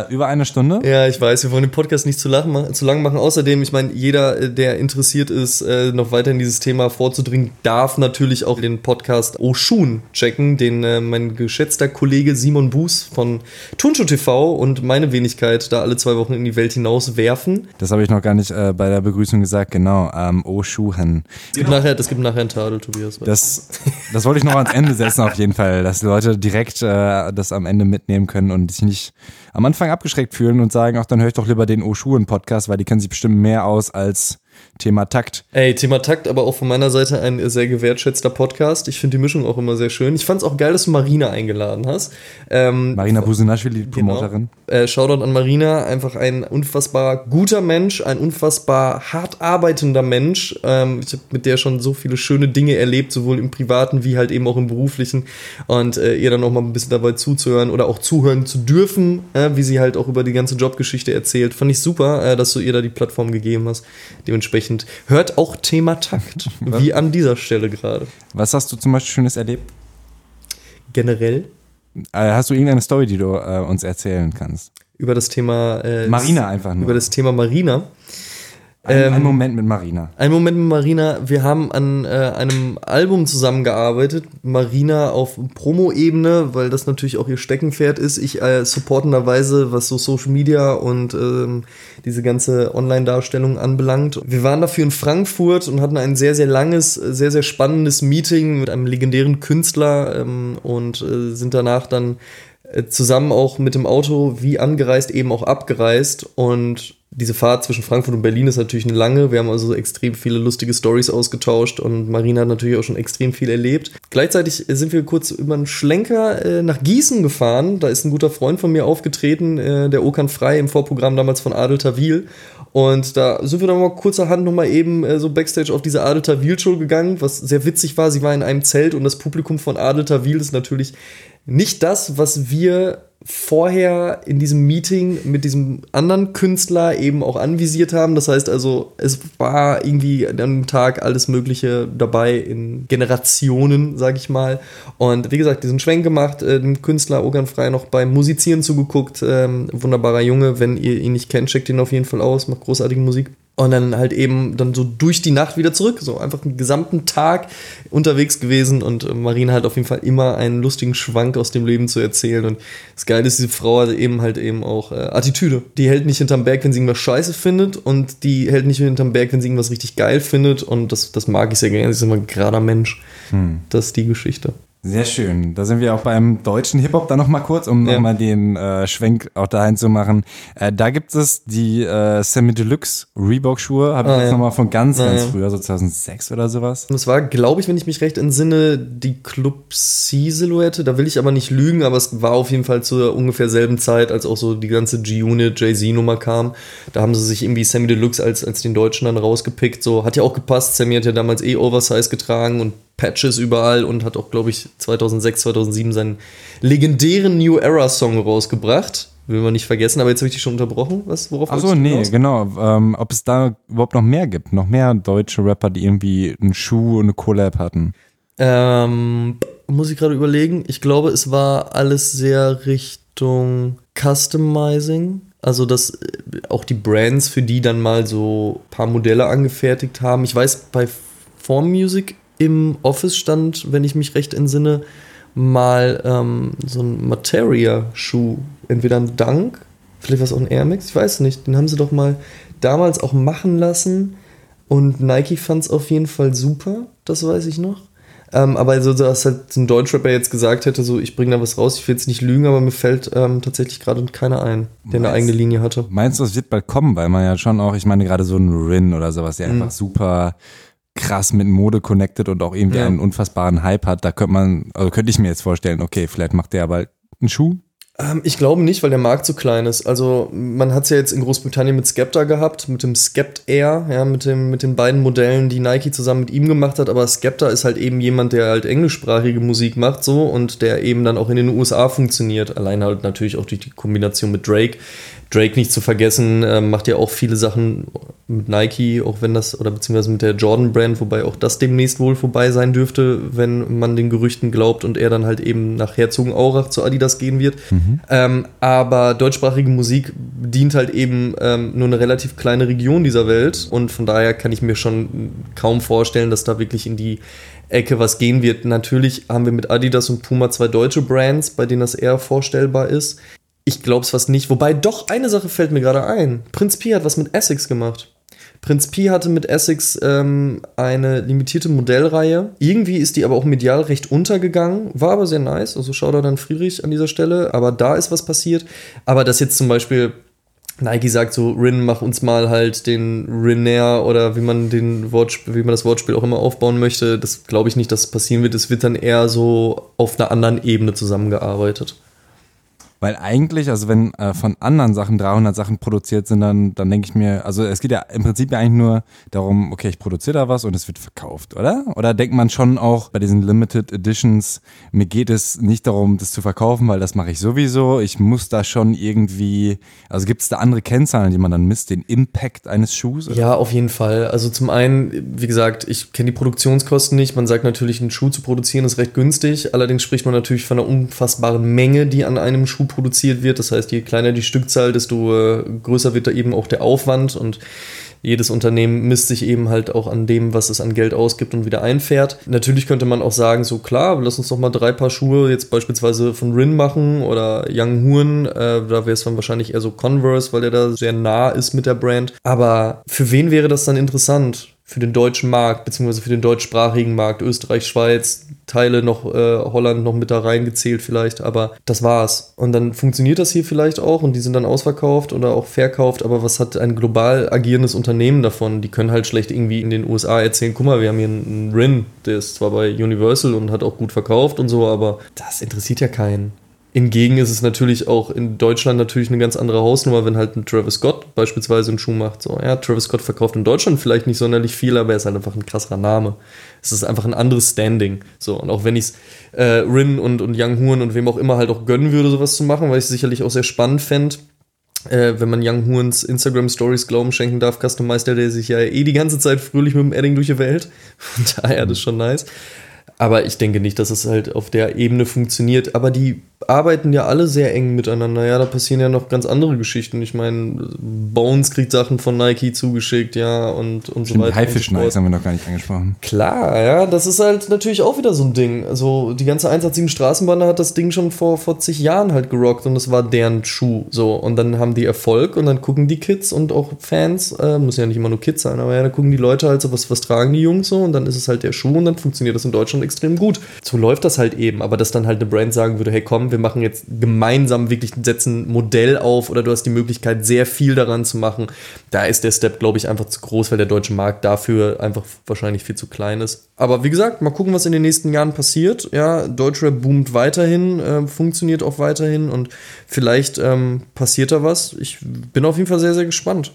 äh, über eine Stunde. Ja, ich weiß, wir wollen den Podcast nicht zu lang, zu lang machen. Außerdem, ich meine, jeder, äh, der interessiert ist, äh, noch weiter in dieses Thema vorzudringen, darf natürlich auch den Podcast Oshun checken, den äh, mein geschätzter Kollege Simon Buß von Turnschuh TV und meine Wenigkeit da alle zwei Wochen in die Welt hinaus werfen. Das habe ich noch gar nicht äh, bei der Begrüßung gesagt. Genau, ähm, Oh Schuhen. Es gibt nachher, das gibt nachher einen Tadel, Tobias. Das, das wollte ich noch ans Ende setzen auf jeden Fall, dass die Leute direkt äh, das am Ende mitnehmen können und sich nicht am Anfang abgeschreckt fühlen und sagen, ach, dann höre ich doch lieber den O-Schuhen-Podcast, weil die kennen sich bestimmt mehr aus als Thema Takt. Ey, Thema Takt, aber auch von meiner Seite ein sehr gewertschätzter Podcast. Ich finde die Mischung auch immer sehr schön. Ich fand es auch geil, dass du Marina eingeladen hast. Ähm, Marina Busenaschwili, die Promoterin. Äh, Shoutout an Marina, einfach ein unfassbar guter Mensch, ein unfassbar hart arbeitender Mensch. Ähm, ich habe mit der schon so viele schöne Dinge erlebt, sowohl im privaten wie halt eben auch im beruflichen. Und äh, ihr dann auch mal ein bisschen dabei zuzuhören oder auch zuhören zu dürfen, äh, wie sie halt auch über die ganze Jobgeschichte erzählt. Fand ich super, äh, dass du ihr da die Plattform gegeben hast. Dementsprechend hört auch Thema Takt, wie an dieser Stelle gerade. Was hast du zum Beispiel Schönes erlebt? Generell Äh, hast du irgendeine Story, die du äh, uns erzählen kannst? über das Thema äh, Marina einfach nur. über das Thema Marina. Ein, ähm, ein Moment mit Marina. Ein Moment mit Marina. Wir haben an äh, einem Album zusammengearbeitet. Marina auf Promo-Ebene, weil das natürlich auch ihr Steckenpferd ist. Ich äh, supportenderweise, was so Social Media und ähm, diese ganze Online-Darstellung anbelangt. Wir waren dafür in Frankfurt und hatten ein sehr, sehr langes, sehr, sehr spannendes Meeting mit einem legendären Künstler ähm, und äh, sind danach dann äh, zusammen auch mit dem Auto wie angereist eben auch abgereist und diese Fahrt zwischen Frankfurt und Berlin ist natürlich eine lange. Wir haben also extrem viele lustige Stories ausgetauscht und Marina hat natürlich auch schon extrem viel erlebt. Gleichzeitig sind wir kurz über einen Schlenker äh, nach Gießen gefahren. Da ist ein guter Freund von mir aufgetreten, äh, der Okan Frei im Vorprogramm damals von Adel Tawil. Und da sind wir dann mal kurzerhand nochmal eben äh, so Backstage auf diese Adel Tawil Show gegangen, was sehr witzig war. Sie war in einem Zelt und das Publikum von Adel Tawil ist natürlich nicht das, was wir vorher in diesem Meeting mit diesem anderen Künstler eben auch anvisiert haben. Das heißt also, es war irgendwie an dem Tag alles Mögliche dabei in Generationen, sag ich mal. Und wie gesagt, diesen Schwenk gemacht, äh, den Künstler Ogan Frei noch beim Musizieren zugeguckt. Ähm, wunderbarer Junge, wenn ihr ihn nicht kennt, checkt ihn auf jeden Fall aus, macht großartige Musik. Und dann halt eben dann so durch die Nacht wieder zurück. So einfach einen gesamten Tag unterwegs gewesen und äh, Marina hat auf jeden Fall immer einen lustigen Schwank aus dem Leben zu erzählen. Und das Geile ist, diese Frau hat eben halt eben auch äh, Attitüde. Die hält nicht hinterm Berg, wenn sie irgendwas scheiße findet und die hält nicht hinterm Berg, wenn sie irgendwas richtig geil findet. Und das, das mag ich sehr gerne. Sie ist immer ein gerader Mensch. Das ist die Geschichte. Sehr schön. Da sind wir auch beim deutschen Hip-Hop dann nochmal kurz, um Ja. nochmal den äh, Schwenk auch dahin zu machen. Äh, da gibt es die äh, Semi Deluxe Reebok-Schuhe, habe ich Ah, jetzt ja. nochmal von ganz, Ah, ganz ja. früher, so 2006 oder sowas. Es war, glaube ich, wenn ich mich recht entsinne, die Club C-Silhouette. Da will ich aber nicht lügen, aber es war auf jeden Fall zur ungefähr selben Zeit, als auch so die ganze G-Unit, Jay-Z-Nummer kam. Da haben sie sich irgendwie Sammy Deluxe als, als den Deutschen dann rausgepickt. So, hat ja auch gepasst. Sammy hat ja damals eh Oversize getragen und Patches überall und hat auch, glaube ich, 2006, 2007 seinen legendären New Era Song rausgebracht. Will man nicht vergessen, aber jetzt habe ich dich schon unterbrochen. Was, worauf Achso, nee, hinaus? genau. Ähm, ob es da überhaupt noch mehr gibt. Noch mehr deutsche Rapper, die irgendwie einen Schuh und eine Collab hatten. Ähm, muss ich gerade überlegen. Ich glaube, es war alles sehr Richtung Customizing. Also, dass äh, auch die Brands für die dann mal so ein paar Modelle angefertigt haben. Ich weiß, bei Form Music im Office stand, wenn ich mich recht entsinne, mal ähm, so ein Materia-Schuh. Entweder ein Dunk, vielleicht war es auch ein Air Max, ich weiß nicht. Den haben sie doch mal damals auch machen lassen. Und Nike fand es auf jeden Fall super, das weiß ich noch. Ähm, aber so, dass halt ein Deutschrapper jetzt gesagt hätte, so ich bringe da was raus, ich will jetzt nicht lügen, aber mir fällt ähm, tatsächlich gerade keiner ein, der eine Meinst- eigene Linie hatte. Meinst du, es wird bald kommen? Weil man ja schon auch, ich meine, gerade so ein Rin oder sowas, Mhm. der einfach super krass mit Mode connected und auch irgendwie Ja. einen unfassbaren Hype hat. Da könnte man, also könnte ich mir jetzt vorstellen, okay, vielleicht macht der aber einen Schuh. Ähm, ich glaube nicht, weil der Markt zu klein ist. Also man hat es ja jetzt in Großbritannien mit Skepta gehabt, mit dem Skept Air, ja, mit, dem, mit den beiden Modellen, die Nike zusammen mit ihm gemacht hat. Aber Skepta ist halt eben jemand, der halt englischsprachige Musik macht so und der eben dann auch in den USA funktioniert. Allein halt natürlich auch durch die Kombination mit Drake. Drake nicht zu vergessen, äh, macht ja auch viele Sachen mit Nike, auch wenn das, oder beziehungsweise mit der Jordan Brand, wobei auch das demnächst wohl vorbei sein dürfte, wenn man den Gerüchten glaubt und er dann halt eben nach Herzogenaurach zu Adidas gehen wird. Mhm. Ähm, aber deutschsprachige Musik dient halt eben ähm, nur eine relativ kleine Region dieser Welt und von daher kann ich mir schon kaum vorstellen, dass da wirklich in die Ecke was gehen wird. Natürlich haben wir mit Adidas und Puma zwei deutsche Brands, bei denen das eher vorstellbar ist. Ich glaube es fast nicht. Wobei doch eine Sache fällt mir gerade ein. Prinz Pi hat was mit Essex gemacht. Prinz Pi hatte mit Essex ähm, eine limitierte Modellreihe. Irgendwie ist die aber auch medial recht untergegangen, war aber sehr nice. Also schau da dann Friedrich an dieser Stelle. Aber da ist was passiert. Aber dass jetzt zum Beispiel Nike sagt so, Rin, mach uns mal halt den Rinair oder wie man den Wortspiel, wie man das Wortspiel auch immer aufbauen möchte, das glaube ich nicht, dass es passieren wird. Es wird dann eher so auf einer anderen Ebene zusammengearbeitet. Weil eigentlich, also wenn äh, von anderen Sachen 300 Sachen produziert sind, dann, dann denke ich mir, also es geht ja im Prinzip ja eigentlich nur darum, okay, ich produziere da was und es wird verkauft, oder? Oder denkt man schon auch bei diesen Limited Editions, mir geht es nicht darum, das zu verkaufen, weil das mache ich sowieso. Ich muss da schon irgendwie, also gibt es da andere Kennzahlen, die man dann misst, den Impact eines Schuhs? Oder? Ja, auf jeden Fall. Also zum einen, wie gesagt, ich kenne die Produktionskosten nicht. Man sagt natürlich, einen Schuh zu produzieren ist recht günstig. Allerdings spricht man natürlich von einer unfassbaren Menge, die an einem Schuh produziert wird. Das heißt, je kleiner die Stückzahl, desto äh, größer wird da eben auch der Aufwand und jedes Unternehmen misst sich eben halt auch an dem, was es an Geld ausgibt und wieder einfährt. Natürlich könnte man auch sagen, so klar, lass uns doch mal drei Paar Schuhe jetzt beispielsweise von Rin machen oder Young Huren. Äh, da wäre es dann wahrscheinlich eher so Converse, weil der da sehr nah ist mit der Brand. Aber für wen wäre das dann interessant? für den deutschen Markt, beziehungsweise für den deutschsprachigen Markt, Österreich, Schweiz, Teile noch, äh, Holland noch mit da reingezählt vielleicht, aber das war's. Und dann funktioniert das hier vielleicht auch und die sind dann ausverkauft oder auch verkauft, aber was hat ein global agierendes Unternehmen davon? Die können halt schlecht irgendwie in den USA erzählen, guck mal, wir haben hier einen Rin, der ist zwar bei Universal und hat auch gut verkauft und so, aber das interessiert ja keinen. Hingegen ist es natürlich auch in Deutschland natürlich eine ganz andere Hausnummer, wenn halt ein Travis Scott beispielsweise einen Schuh macht. So, ja, Travis Scott verkauft in Deutschland vielleicht nicht sonderlich viel, aber er ist halt einfach ein krasser Name. Es ist einfach ein anderes Standing. So, und auch wenn ich es äh, Rin und, und Young Huren und wem auch immer halt auch gönnen würde, sowas zu machen, weil ich es sicherlich auch sehr spannend fände, äh, wenn man Young Hurens Instagram Stories Glauben schenken darf, Customeister der sich ja eh die ganze Zeit fröhlich mit dem Edding durch die Welt. Von daher, das ist schon nice. Aber ich denke nicht, dass es halt auf der Ebene funktioniert. Aber die arbeiten ja alle sehr eng miteinander. Ja, da passieren ja noch ganz andere Geschichten. Ich meine, Bones kriegt Sachen von Nike zugeschickt, ja, und, und so weiter. Haifisch Nights haben wir noch gar nicht angesprochen. Klar, ja, das ist halt natürlich auch wieder so ein Ding. Also die ganze 187 Straßenbahn hat das Ding schon vor, vor zig Jahren halt gerockt und das war deren Schuh. So, und dann haben die Erfolg und dann gucken die Kids und auch Fans, äh, muss ja nicht immer nur Kids sein, aber ja, dann gucken die Leute halt so, was, was tragen die Jungs so und dann ist es halt der Schuh und dann funktioniert das in Deutschland extrem gut. So läuft das halt eben, aber dass dann halt eine Brand sagen würde, hey komm, wir machen jetzt gemeinsam wirklich setzen ein Modell auf oder du hast die Möglichkeit, sehr viel daran zu machen. Da ist der Step, glaube ich, einfach zu groß, weil der deutsche Markt dafür einfach wahrscheinlich viel zu klein ist. Aber wie gesagt, mal gucken, was in den nächsten Jahren passiert. Ja, Deutschrap boomt weiterhin, äh, funktioniert auch weiterhin und vielleicht ähm, passiert da was. Ich bin auf jeden Fall sehr, sehr gespannt.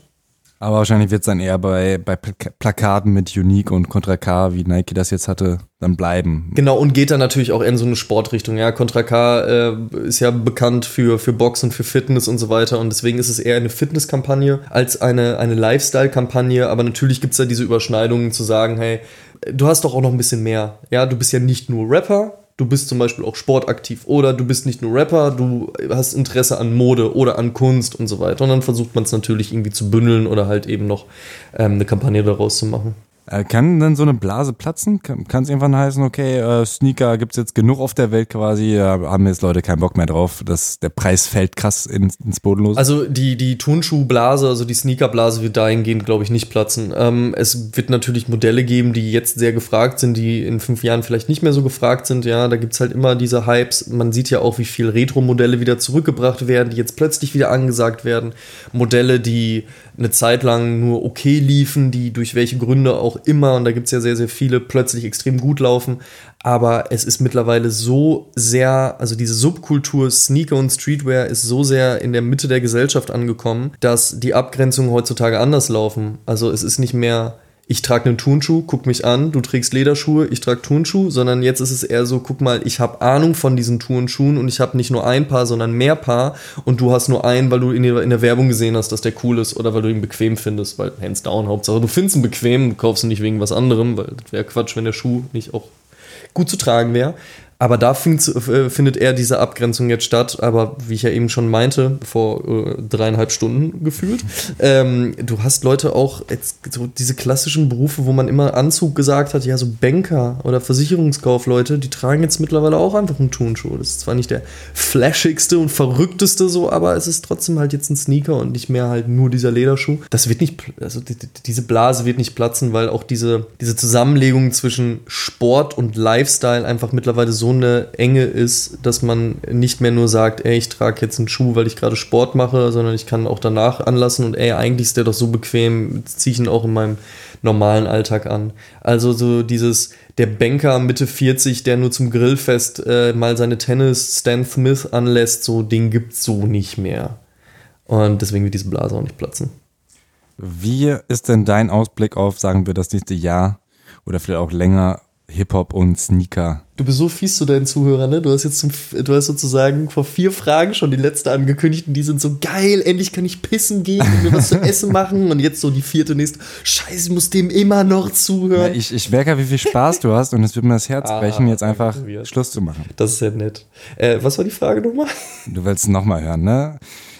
Aber wahrscheinlich wird es dann eher bei, bei Plakaten mit Unique und Contra K, wie Nike das jetzt hatte, dann bleiben. Genau, und geht dann natürlich auch in so eine Sportrichtung. Ja, Contra K äh, ist ja bekannt für, für Boxen, für Fitness und so weiter. Und deswegen ist es eher eine Fitnesskampagne als eine, eine Lifestyle-Kampagne. Aber natürlich gibt es da diese Überschneidungen zu sagen, hey, du hast doch auch noch ein bisschen mehr. Ja, du bist ja nicht nur Rapper, du bist zum Beispiel auch sportaktiv oder du bist nicht nur Rapper, du hast Interesse an Mode oder an Kunst und so weiter. Und dann versucht man es natürlich irgendwie zu bündeln oder halt eben noch ähm, eine Kampagne daraus zu machen. Äh, kann denn so eine Blase platzen? Kann es irgendwann heißen, okay, äh, Sneaker gibt es jetzt genug auf der Welt quasi, da haben jetzt Leute keinen Bock mehr drauf, dass der Preis fällt krass ins, ins Bodenlose? Also die, die Turnschuhblase, also die Sneakerblase wird dahingehend, glaube ich, nicht platzen. Ähm, es wird natürlich Modelle geben, die jetzt sehr gefragt sind, die in fünf Jahren vielleicht nicht mehr so gefragt sind. Ja, da gibt es halt immer diese Hypes. Man sieht ja auch, wie viel Retro-Modelle wieder zurückgebracht werden, die jetzt plötzlich wieder angesagt werden. Modelle, die eine Zeit lang nur okay liefen, die durch welche Gründe auch immer, und da gibt es ja sehr, sehr viele, plötzlich extrem gut laufen. Aber es ist mittlerweile so sehr, also diese Subkultur Sneaker und Streetwear ist so sehr in der Mitte der Gesellschaft angekommen, dass die Abgrenzungen heutzutage anders laufen. Also es ist nicht mehr ich trage einen Turnschuh, guck mich an, du trägst Lederschuhe, ich trage Turnschuh, sondern jetzt ist es eher so, guck mal, ich habe Ahnung von diesen Turnschuhen und ich habe nicht nur ein Paar, sondern mehr Paar und du hast nur einen, weil du in der, in der Werbung gesehen hast, dass der cool ist oder weil du ihn bequem findest, weil hands down, Hauptsache du findest ihn bequem, du kaufst ihn nicht wegen was anderem, weil das wäre Quatsch, wenn der Schuh nicht auch gut zu tragen wäre. Aber da äh, findet er diese Abgrenzung jetzt statt. Aber wie ich ja eben schon meinte, vor äh, dreieinhalb Stunden gefühlt, ähm, du hast Leute auch, jetzt, so diese klassischen Berufe, wo man immer Anzug gesagt hat, ja, so Banker oder Versicherungskaufleute, die tragen jetzt mittlerweile auch einfach einen Turnschuh. Das ist zwar nicht der flashigste und verrückteste so, aber es ist trotzdem halt jetzt ein Sneaker und nicht mehr halt nur dieser Lederschuh. Das wird nicht, also die, diese Blase wird nicht platzen, weil auch diese, diese Zusammenlegung zwischen Sport und Lifestyle einfach mittlerweile so eine Enge ist, dass man nicht mehr nur sagt, ey, ich trage jetzt einen Schuh, weil ich gerade Sport mache, sondern ich kann auch danach anlassen und ey, eigentlich ist der doch so bequem, ziehe ich ihn auch in meinem normalen Alltag an. Also so dieses, der Banker Mitte 40, der nur zum Grillfest äh, mal seine Tennis Stan Smith anlässt, so Ding gibt's so nicht mehr. Und deswegen wird diese Blase auch nicht platzen. Wie ist denn dein Ausblick auf, sagen wir, das nächste Jahr oder vielleicht auch länger Hip-Hop und Sneaker. Du bist so fies zu deinen Zuhörern, ne? Du hast jetzt zum, du hast sozusagen vor vier Fragen schon die letzte angekündigt und die sind so geil, endlich kann ich pissen gehen und mir was zu essen machen und jetzt so die vierte nächste. Scheiße, ich muss dem immer noch zuhören. Ja, ich, ich merke, wie viel Spaß du hast und es wird mir das Herz ah, brechen, jetzt einfach Schluss zu machen. Das ist ja nett. Äh, was war die Frage nochmal? Du willst nochmal hören, ne?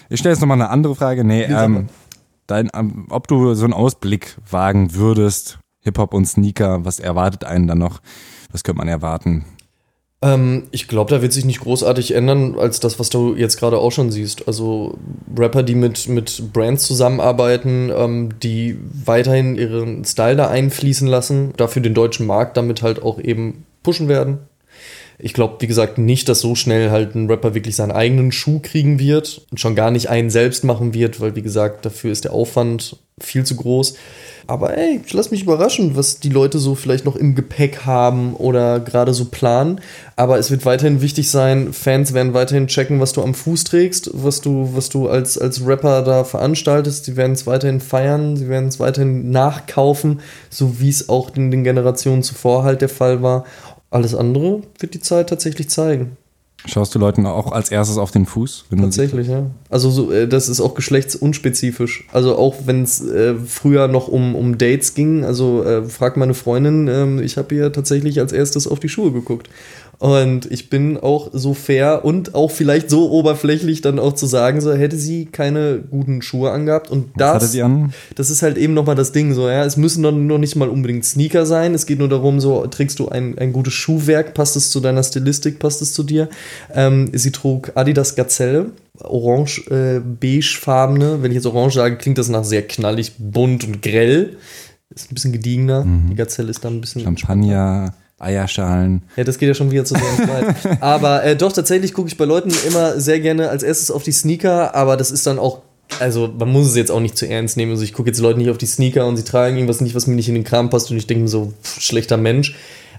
Ich stelle jetzt nochmal eine andere Frage. Nee, ähm, dein, ähm, ob du so einen Ausblick wagen würdest Hip-Hop und Sneaker, was erwartet einen dann noch? Was könnte man erwarten? Ähm, ich glaube, da wird sich nicht großartig ändern, als das, was du jetzt gerade auch schon siehst. Also Rapper, die mit, mit Brands zusammenarbeiten, ähm, die weiterhin ihren Style da einfließen lassen, dafür den deutschen Markt damit halt auch eben pushen werden. Ich glaube, wie gesagt, nicht, dass so schnell halt ein Rapper wirklich seinen eigenen Schuh kriegen wird und schon gar nicht einen selbst machen wird, weil, wie gesagt, dafür ist der Aufwand viel zu groß. Aber ey, ich lass mich überraschen, was die Leute so vielleicht noch im Gepäck haben oder gerade so planen. Aber es wird weiterhin wichtig sein, Fans werden weiterhin checken, was du am Fuß trägst, was du, was du als, als Rapper da veranstaltest. Sie werden es weiterhin feiern, sie werden es weiterhin nachkaufen, so wie es auch in den Generationen zuvor halt der Fall war. Alles andere wird die Zeit tatsächlich zeigen. Schaust du Leuten auch als erstes auf den Fuß? Tatsächlich, ja. Also so, äh, das ist auch geschlechtsunspezifisch. Also auch wenn es äh, früher noch um, um Dates ging, also äh, fragt meine Freundin, äh, ich habe ihr tatsächlich als erstes auf die Schuhe geguckt. Und ich bin auch so fair und auch vielleicht so oberflächlich dann auch zu sagen, so hätte sie keine guten Schuhe angehabt. Und das, an? das ist halt eben nochmal das Ding, so, ja. Es müssen noch, noch nicht mal unbedingt Sneaker sein. Es geht nur darum, so, trägst du ein, ein gutes Schuhwerk, passt es zu deiner Stilistik, passt es zu dir. Ähm, sie trug Adidas Gazelle orange äh, beigefarbene. Wenn ich jetzt orange sage, klingt das nach sehr knallig, bunt und grell. Ist ein bisschen gediegener. Mhm. Die Gazelle ist dann ein bisschen. Champagner. Eierschalen. Ja, das geht ja schon wieder zu sehr weit. aber äh, doch, tatsächlich gucke ich bei Leuten immer sehr gerne als erstes auf die Sneaker, aber das ist dann auch also man muss es jetzt auch nicht zu ernst nehmen. Also ich gucke jetzt Leute nicht auf die Sneaker und sie tragen irgendwas nicht, was mir nicht in den Kram passt und ich denke mir so, pff, schlechter Mensch.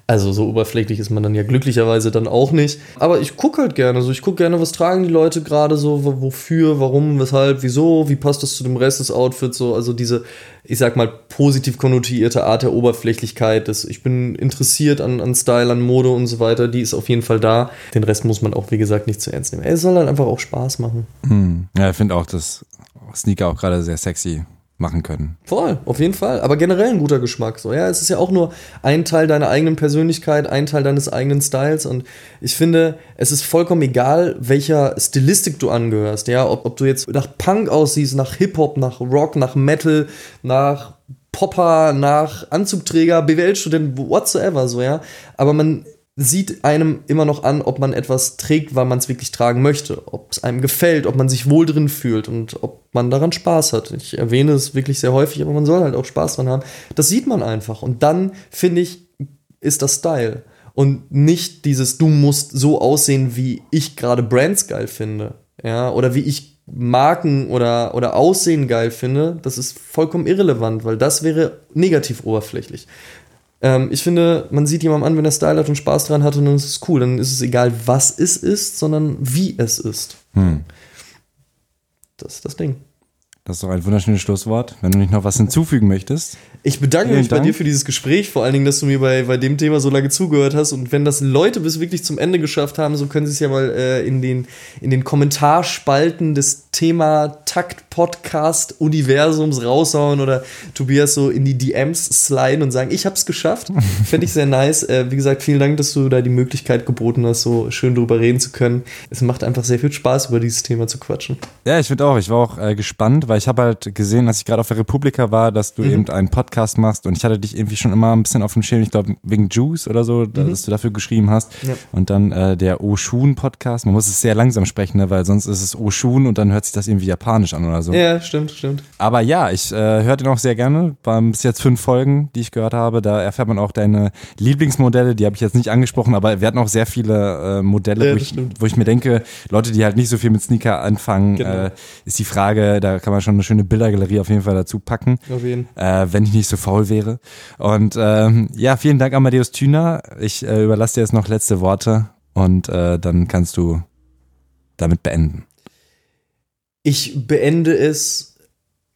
Also so oberflächlich ist man dann ja glücklicherweise dann auch nicht. Aber ich gucke halt gerne. Also ich gucke gerne, was tragen die Leute gerade so, wofür, warum, weshalb, wieso, wie passt das zu dem Rest des Outfits so. Also diese, ich sag mal, positiv konnotierte Art der Oberflächlichkeit. Das, ich bin interessiert an, an Style, an Mode und so weiter. Die ist auf jeden Fall da. Den Rest muss man auch, wie gesagt, nicht zu ernst nehmen. Es soll dann einfach auch Spaß machen. Hm. Ja, ich finde auch, dass Sneaker auch gerade sehr sexy machen können. Voll, auf jeden Fall. Aber generell ein guter Geschmack. So, ja, es ist ja auch nur ein Teil deiner eigenen Persönlichkeit, ein Teil deines eigenen Styles. Und ich finde, es ist vollkommen egal, welcher Stilistik du angehörst. Ja, ob, ob du jetzt nach Punk aussiehst, nach Hip-Hop, nach Rock, nach Metal, nach Popper, nach Anzugträger, BWL-Student, whatsoever, so, ja. Aber man sieht einem immer noch an, ob man etwas trägt, weil man es wirklich tragen möchte, ob es einem gefällt, ob man sich wohl drin fühlt und ob man daran Spaß hat. Ich erwähne es wirklich sehr häufig, aber man soll halt auch Spaß dran haben. Das sieht man einfach und dann finde ich, ist das Style und nicht dieses du musst so aussehen, wie ich gerade Brands geil finde, ja, oder wie ich Marken oder, oder Aussehen geil finde, das ist vollkommen irrelevant, weil das wäre negativ oberflächlich. Ähm, ich finde, man sieht jemandem an, wenn er Style hat und Spaß dran hat und dann ist es cool. Dann ist es egal, was es ist, sondern wie es ist. Hm. Das ist das Ding. Das ist doch ein wunderschönes Schlusswort. Wenn du nicht noch was hinzufügen möchtest. Ich bedanke Vielen mich bei Dank. dir für dieses Gespräch, vor allen Dingen, dass du mir bei, bei dem Thema so lange zugehört hast. Und wenn das Leute bis wirklich zum Ende geschafft haben, so können sie es ja mal äh, in, den, in den Kommentarspalten des Thema Takt Podcast Universums raushauen oder Tobias so in die DMs sliden und sagen, ich hab's geschafft. Fände ich sehr nice. Äh, wie gesagt, vielen Dank, dass du da die Möglichkeit geboten hast, so schön drüber reden zu können. Es macht einfach sehr viel Spaß, über dieses Thema zu quatschen. Ja, ich finde auch. Ich war auch äh, gespannt, weil ich habe halt gesehen, als ich gerade auf der Republika war, dass du eben einen Podcast machst und ich hatte dich irgendwie schon immer ein bisschen auf dem Schirm, ich glaube wegen Juice oder so, dass du dafür geschrieben hast. Ja. Und dann äh, der Oshun Podcast. Man muss es sehr langsam sprechen, ne, weil sonst ist es Oshun und dann hört sich das irgendwie japanisch an oder so. Ja, stimmt, stimmt. Aber ja, ich äh, höre den auch sehr gerne. Waren bis jetzt fünf Folgen, die ich gehört habe. Da erfährt man auch deine Lieblingsmodelle. Die habe ich jetzt nicht angesprochen, aber wir hatten auch sehr viele äh, Modelle, Ja, wo, ich, wo ich mir denke, Leute, die halt nicht so viel mit Sneaker anfangen, Genau. äh, ist die Frage, da kann man schon eine schöne Bildergalerie auf jeden Fall dazu packen. Auf jeden Äh, wenn ich nicht so faul wäre. Und ähm, ja, vielen Dank, Amadeus Thüner. Ich äh, überlasse dir jetzt noch letzte Worte und äh, dann kannst du damit beenden. Ich beende es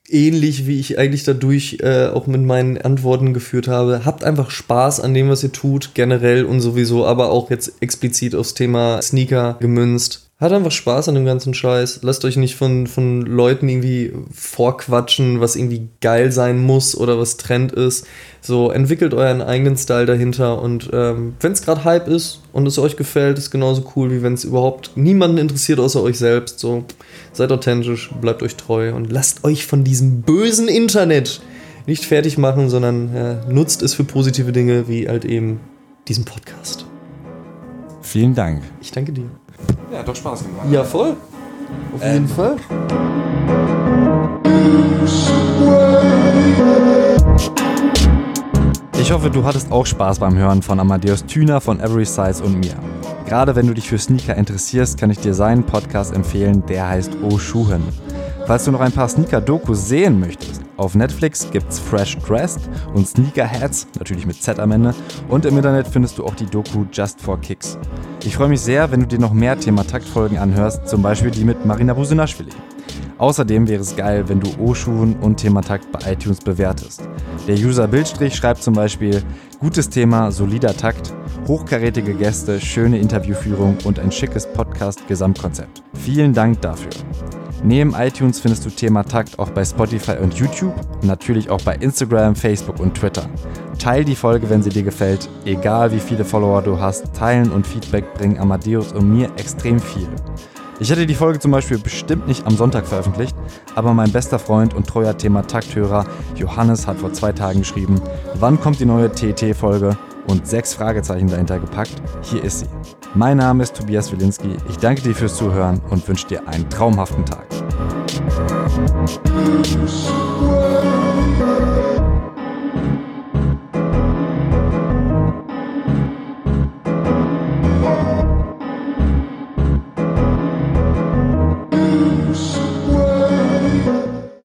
ähnlich, wie ich eigentlich dadurch äh, auch mit meinen Antworten geführt habe. Habt einfach Spaß an dem, was ihr tut, generell und sowieso, aber auch jetzt explizit aufs Thema Sneaker gemünzt. Hat einfach Spaß an dem ganzen Scheiß. Lasst euch nicht von, von Leuten irgendwie vorquatschen, was irgendwie geil sein muss oder was Trend ist. So, entwickelt euren eigenen Style dahinter und ähm, wenn es gerade Hype ist und es euch gefällt, ist genauso cool, wie wenn es überhaupt niemanden interessiert außer euch selbst. So, seid authentisch, bleibt euch treu und lasst euch von diesem bösen Internet nicht fertig machen, sondern äh, nutzt es für positive Dinge, wie halt eben diesen Podcast. Vielen Dank. Ich danke dir. Ja, hat doch Spaß gemacht. Ja, voll. Auf jeden Fall. Ich hoffe, du hattest auch Spaß beim Hören von Amadeus Thüner von Every Size und mir. Gerade wenn du dich für Sneaker interessierst, kann ich dir seinen Podcast empfehlen, der heißt O Schuhen. Falls du noch ein paar Sneaker-Dokus sehen möchtest, auf Netflix gibt's Fresh Dressed und Sneakerheads, natürlich mit Z am Ende, und im Internet findest du auch die Doku Just for Kicks. Ich freue mich sehr, wenn du dir noch mehr Thema-Taktfolgen anhörst, zum Beispiel die mit Marina Busenaschwili. Außerdem wäre es geil, wenn du O-Schuhen und Thema Takt bei iTunes bewertest. Der User Bildstrich schreibt zum Beispiel, gutes Thema, solider Takt, hochkarätige Gäste, schöne Interviewführung und ein schickes Podcast-Gesamtkonzept. Vielen Dank dafür. Neben iTunes findest du Thema Takt auch bei Spotify und YouTube natürlich auch bei Instagram, Facebook und Twitter. Teil die Folge, wenn sie dir gefällt. Egal wie viele Follower du hast, teilen und Feedback bringen Amadeus und mir extrem viel. Ich hätte die Folge zum Beispiel bestimmt nicht am Sonntag veröffentlicht, aber mein bester Freund und treuer Thema Takthörer Johannes hat vor zwei Tagen geschrieben, wann kommt die neue TT-Folge und sechs Fragezeichen dahinter gepackt. Hier ist sie. Mein Name ist Tobias Wilinski. Ich danke dir fürs Zuhören und wünsche dir einen traumhaften Tag.